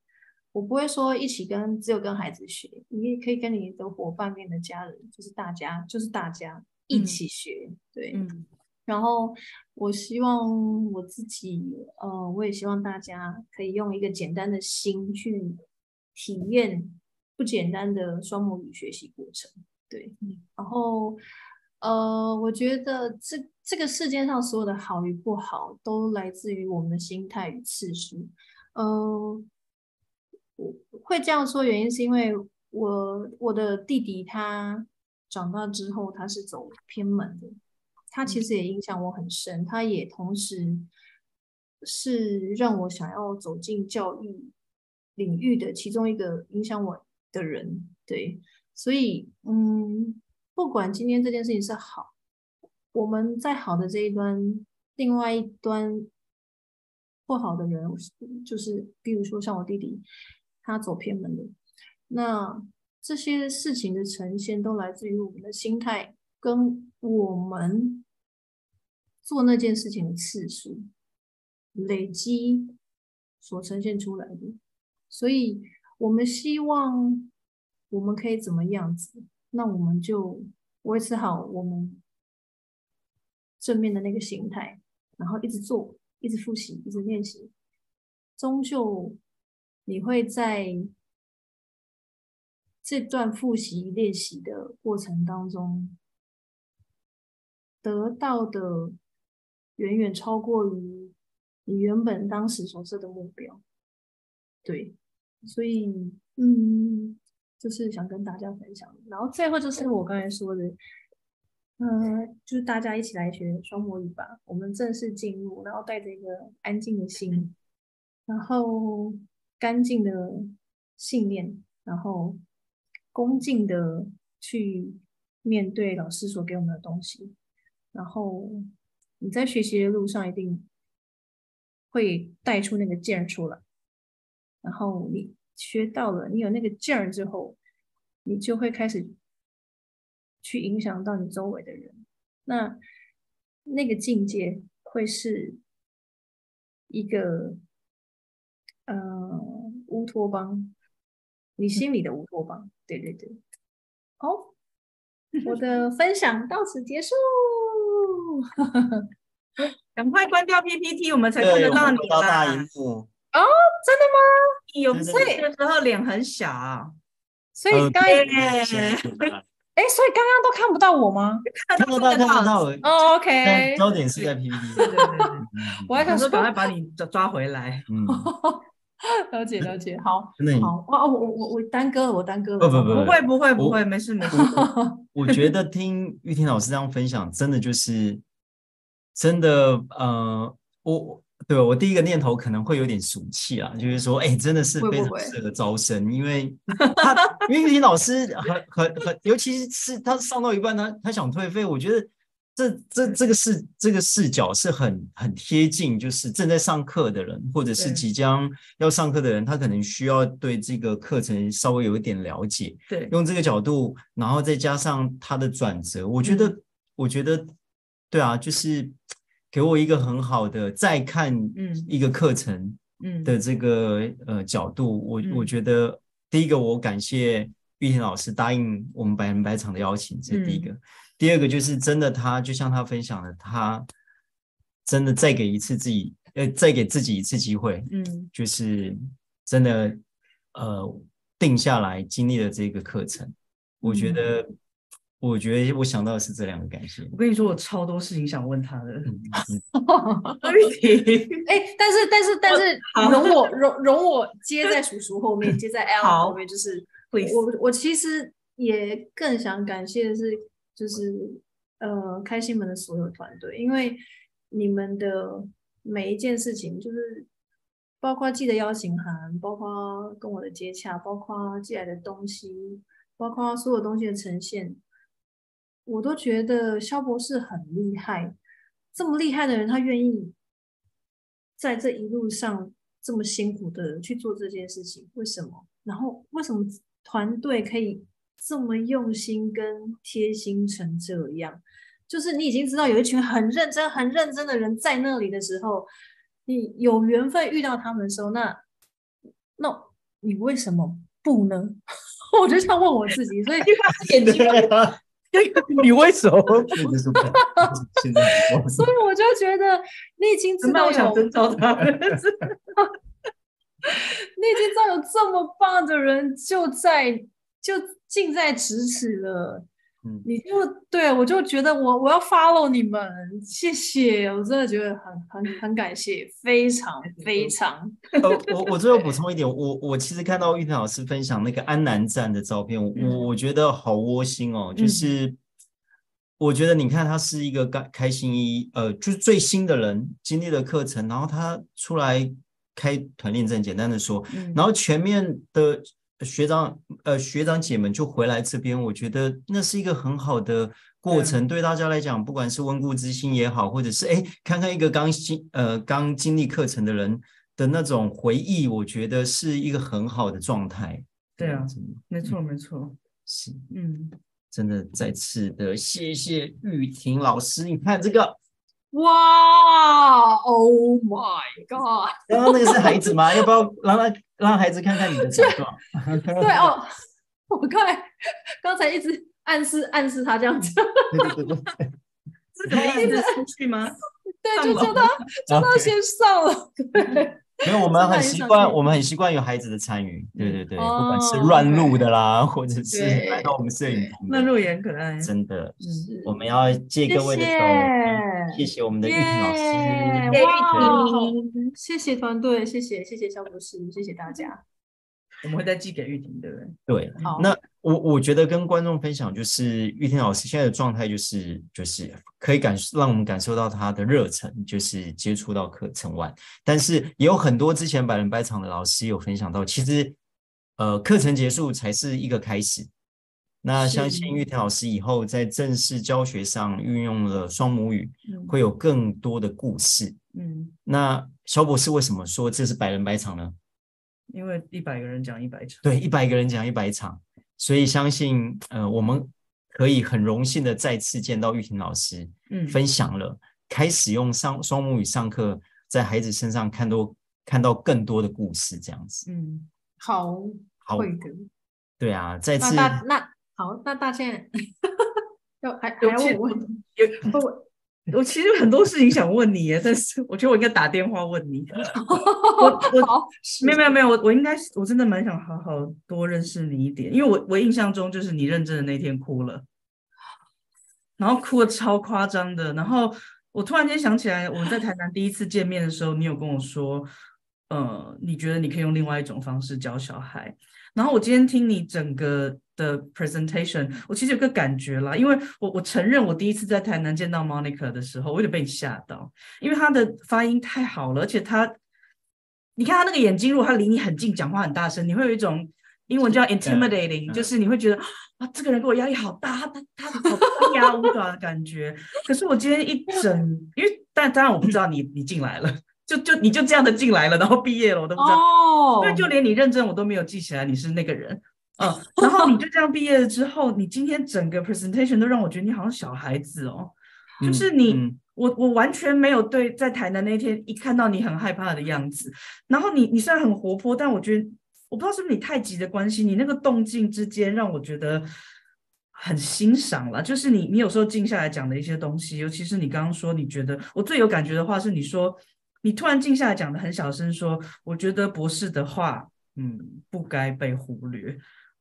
我不会说一起跟只有跟孩子学，你也可以跟你的伙伴、跟你的家人，就是大家，就是大家一起学，嗯、对。嗯然后，我希望我自己，呃，我也希望大家可以用一个简单的心去体验不简单的双母语学习过程。对，然后，呃，我觉得这这个世界上所有的好与不好，都来自于我们的心态与次数。呃，我会这样说，原因是因为我我的弟弟他长大之后，他是走偏门的。他其实也影响我很深，他也同时是让我想要走进教育领域的其中一个影响我的人。对，所以嗯，不管今天这件事情是好，我们在好的这一端，另外一端不好的人，就是比如说像我弟弟，他走偏门的，那这些事情的呈现都来自于我们的心态跟我们做那件事情的次数累积所呈现出来的，所以我们希望。我们可以怎么样子？那我们就维持好我们正面的那个形态，然后一直做，一直复习，一直练习。终究你会在这段复习练习的过程当中，得到的远远超过于你原本当时所设的目标。对，所以，嗯。就是想跟大家分享，然后最后就是我刚才说的，嗯、呃，就是大家一起来学双魔语吧。我们正式进入，然后带着一个安静的心，然后干净的信念，然后恭敬的去面对老师所给我们的东西。然后你在学习的路上一定会带出那个劲儿出来，然后你。学到了，你有那个劲儿之后，你就会开始去影响到你周围的人。那那个境界会是一个呃乌托邦，你心里的乌托邦。对对对，好，我的分享到此结束。赶快关掉 PPT，我们才看得到你了。哦，真的吗？有，所以的时候脸很小，所以刚，哎，所以刚刚都看不到我吗？看不到，看不到。哦，OK。焦点是在 PPT。对对对，我还想说，赶快把你抓抓回来。嗯，了解了解，好，好。哇，我我我我耽搁了，我耽搁了。不不不，不会不会不会，没事没事。我觉得听玉婷老师这样分享，真的就是真的，呃，我。对，我第一个念头可能会有点俗气啊，就是说，哎，真的是非常适合招生，會會因为他，因为玉婷老师很很很，尤其是他上到一半，他他想退费，我觉得这这这个视这个视角是很很贴近，就是正在上课的人，或者是即将要上课的人，他可能需要对这个课程稍微有一点了解，对，用这个角度，然后再加上他的转折，我觉得，嗯、我觉得，对啊，就是。给我一个很好的再看一个课程的这个、呃角度，我我觉得第一个我感谢玉田老师答应我们百人百场的邀请，这是第一个。嗯、第二个就是真的他就像他分享的，他真的再给一次自己呃再给自己一次机会，嗯，就是真的呃定下来经历了这个课程，我觉得。我觉得我想到的是这两个感谢。我跟你说，我超多事情想问他的。哎，但是但是但是，容我容容我接在叔叔后面，接在 L 后面，就是我我其实也更想感谢的是，就是呃开心门的所有团队，因为你们的每一件事情，就是包括寄的邀请函，包括跟我的接洽，包括寄来的东西，包括所有东西的呈现。我都觉得肖博士很厉害，这么厉害的人，他愿意在这一路上这么辛苦的去做这件事情，为什么？然后为什么团队可以这么用心跟贴心成这样？就是你已经知道有一群很认真、很认真的人在那里的时候，你有缘分遇到他们的时候，那那你为什么不呢？我就想问我自己，所以眼睛。你为什么？所以我就觉得你已经知道有，你已经知道有这么棒的人就在，就近在咫尺了。嗯，你就对我就觉得我我要 follow 你们，谢谢，我真的觉得很很很感谢，非常 非常。呃，我我最后补充一点，我我其实看到玉婷老师分享那个安南站的照片，嗯、我我觉得好窝心哦，就是我觉得你看他是一个开开心一呃，就是最新的人经历了课程，然后他出来开团练站，简单的说，嗯、然后全面的学长呃学长姐们就回来这边，我觉得那是一个很好的过程，对，对大家来讲，不管是温故知新也好，或者是哎看看一个刚经呃刚经历课程的人的那种回忆，我觉得是一个很好的状态。对啊，没错没错，是嗯，真的再次的谢谢玉婷老师，你看这个。哇！Oh my god！刚刚 那个是孩子吗？要不要让他让孩子看看你的 奖状？对哦，我刚才刚才一直暗示暗示他这样子。对对对对，是可以一直？出去吗？对，就叫他叫他先上了。对。因为我们很习惯，我们很习惯有孩子的参与，对对对，不管是乱入的啦，或者是来到我们摄影棚，乱入也很可爱，真的。我们要借各位的手，谢谢我们的玉婷老师，谢谢团队，谢谢谢谢肖博士，谢谢大家。我们会再寄给玉婷，对不对？对，好。那我我觉得跟观众分享，就是玉婷老师现在的状态，就是就是可以感让我们感受到他的热忱，就是接触到课程外，但是也有很多之前百人百场的老师有分享到，其实呃课程结束才是一个开始。那相信玉婷老师以后在正式教学上运用了双母语，会有更多的故事。嗯，那肖博士为什么说这是百人百场呢？因为一百个人讲一百场，对，一百个人讲一百场，所以相信呃，我们可以很荣幸的再次见到玉婷老师，嗯，分享了开始用上双母语上课，在孩子身上看多看到更多的故事，这样子，嗯，好，好，会的，对啊，再次，那那好，那大倩，要还还要问有不？我其实很多事情想问你耶，但是我觉得我应该打电话问你。我 我没有没有没有，我我应该我真的蛮想好好多认识你一点，因为我我印象中就是你认真的那天哭了，然后哭的超夸张的。然后我突然间想起来，我们在台南第一次见面的时候，你有跟我说，呃，你觉得你可以用另外一种方式教小孩。然后我今天听你整个的 presentation，我其实有个感觉啦，因为我我承认我第一次在台南见到 Monica 的时候，我有点被你吓到，因为她的发音太好了，而且她，你看她那个眼睛，如果她离你很近，讲话很大声，你会有一种英文叫 intimidating，就是你会觉得啊，这个人给我压力好大，他他他好张牙舞爪的感觉。可是我今天一整，因为但当然我不知道你你进来了。就就你就这样的进来了，然后毕业了，我都不知道，因为、oh. 就连你认证我都没有记起来你是那个人，嗯，然后你就这样毕业了之后，你今天整个 presentation 都让我觉得你好像小孩子哦，就是你，嗯、我我完全没有对在台南那天一看到你很害怕的样子，然后你你虽然很活泼，但我觉得我不知道是不是你太急的关系，你那个动静之间让我觉得很欣赏了，就是你你有时候静下来讲的一些东西，尤其是你刚刚说你觉得我最有感觉的话是你说。你突然静下来讲的很小声，说：“我觉得博士的话，嗯，不该被忽略。”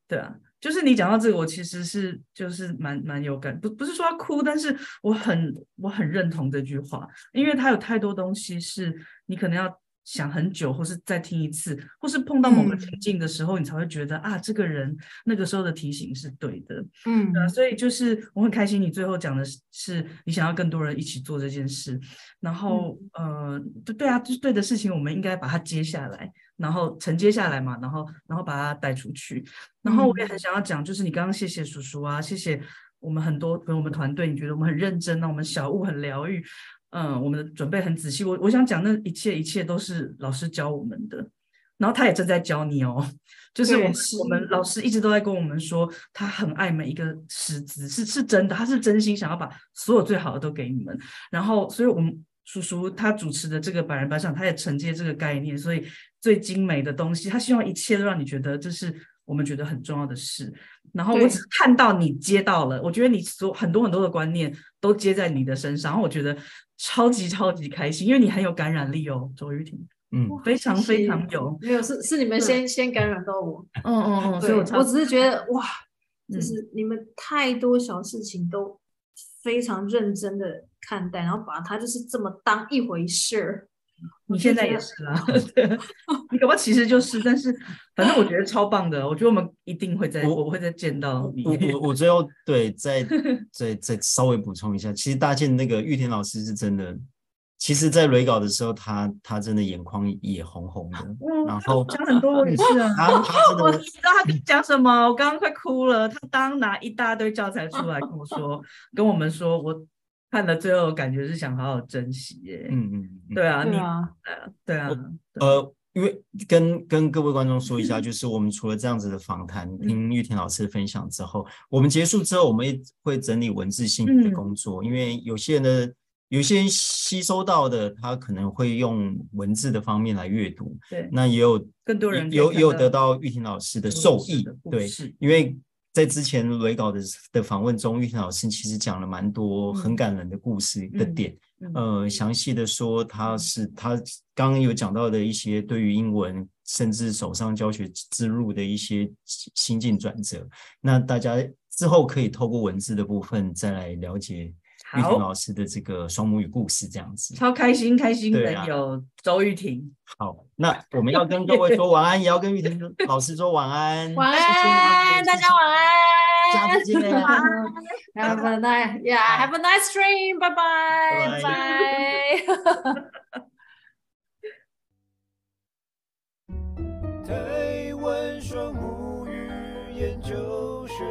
对啊，就是你讲到这个，我其实是就是蛮蛮有感，不不是说要哭，但是我很我很认同这句话，因为他有太多东西是你可能要。想很久，或是再听一次，或是碰到某个情境的时候，嗯、你才会觉得啊，这个人那个时候的提醒是对的。嗯，对啊，所以就是我很开心，你最后讲的是你想要更多人一起做这件事，然后、嗯、呃，对对啊，就是对的事情，我们应该把它接下来，然后承接下来嘛，然后然后把它带出去。然后我也很想要讲，就是你刚刚谢谢叔叔啊，谢谢我们很多跟我们团队，你觉得我们很认真，那我们小物很疗愈。嗯，我们的准备很仔细。我我想讲，那一切一切都是老师教我们的，然后他也正在教你哦。就是我们是我们老师一直都在跟我们说，他很爱每一个师资，是是真的，他是真心想要把所有最好的都给你们。然后，所以我们叔叔他主持的这个百人百场，他也承接这个概念，所以最精美的东西，他希望一切都让你觉得这是我们觉得很重要的事。然后我只看到你接到了，我觉得你所很多很多的观念都接在你的身上，然后我觉得。超级超级开心，因为你很有感染力哦，周玉婷。嗯，非常非常有。没有，是是你们先先感染到我。嗯嗯嗯，所以我我只是觉得哇，就是你们太多小事情都非常认真的看待，然后把它就是这么当一回事。你现在也是啦，你搞不好其实就是，但是反正我觉得超棒的，我觉得我们一定会再，我会再见到你。我我我最后 对再再再稍微补充一下，其实大建那个玉田老师是真的其实，在雷稿的时候，他他真的眼眶也红红的，嗯、然后讲很多也是啊，他他真的，我知道他讲什么，我刚刚快哭了。他当拿一大堆教材出来跟我说，跟我们说，我看了最后感觉是想好好珍惜耶。嗯嗯，对啊，你啊，对啊，呃，因为跟跟各位观众说一下，就是我们除了这样子的访谈，听玉婷老师的分享之后，我们结束之后，我们也会整理文字性的工作，因为有些人的。有些人吸收到的，他可能会用文字的方面来阅读，对，那也有更多人有也有得到玉婷老师的受益，对，因为在之前雷稿的的访问中，玉婷老师其实讲了蛮多很感人的故事的点，嗯嗯、呃，详细的说他是他刚刚有讲到的一些对于英文甚至手上教学之路的一些心境转折，那大家之后可以透过文字的部分再来了解。玉婷老师的这个双母语故事，这样子超开心，开心的有周玉婷。好，那我们要跟各位说晚安，也要跟玉婷老师说晚安。晚安，大家晚安，下次见。Have a nice, yeah, have a nice dream. Bye bye, bye. 台湾 双母语研究学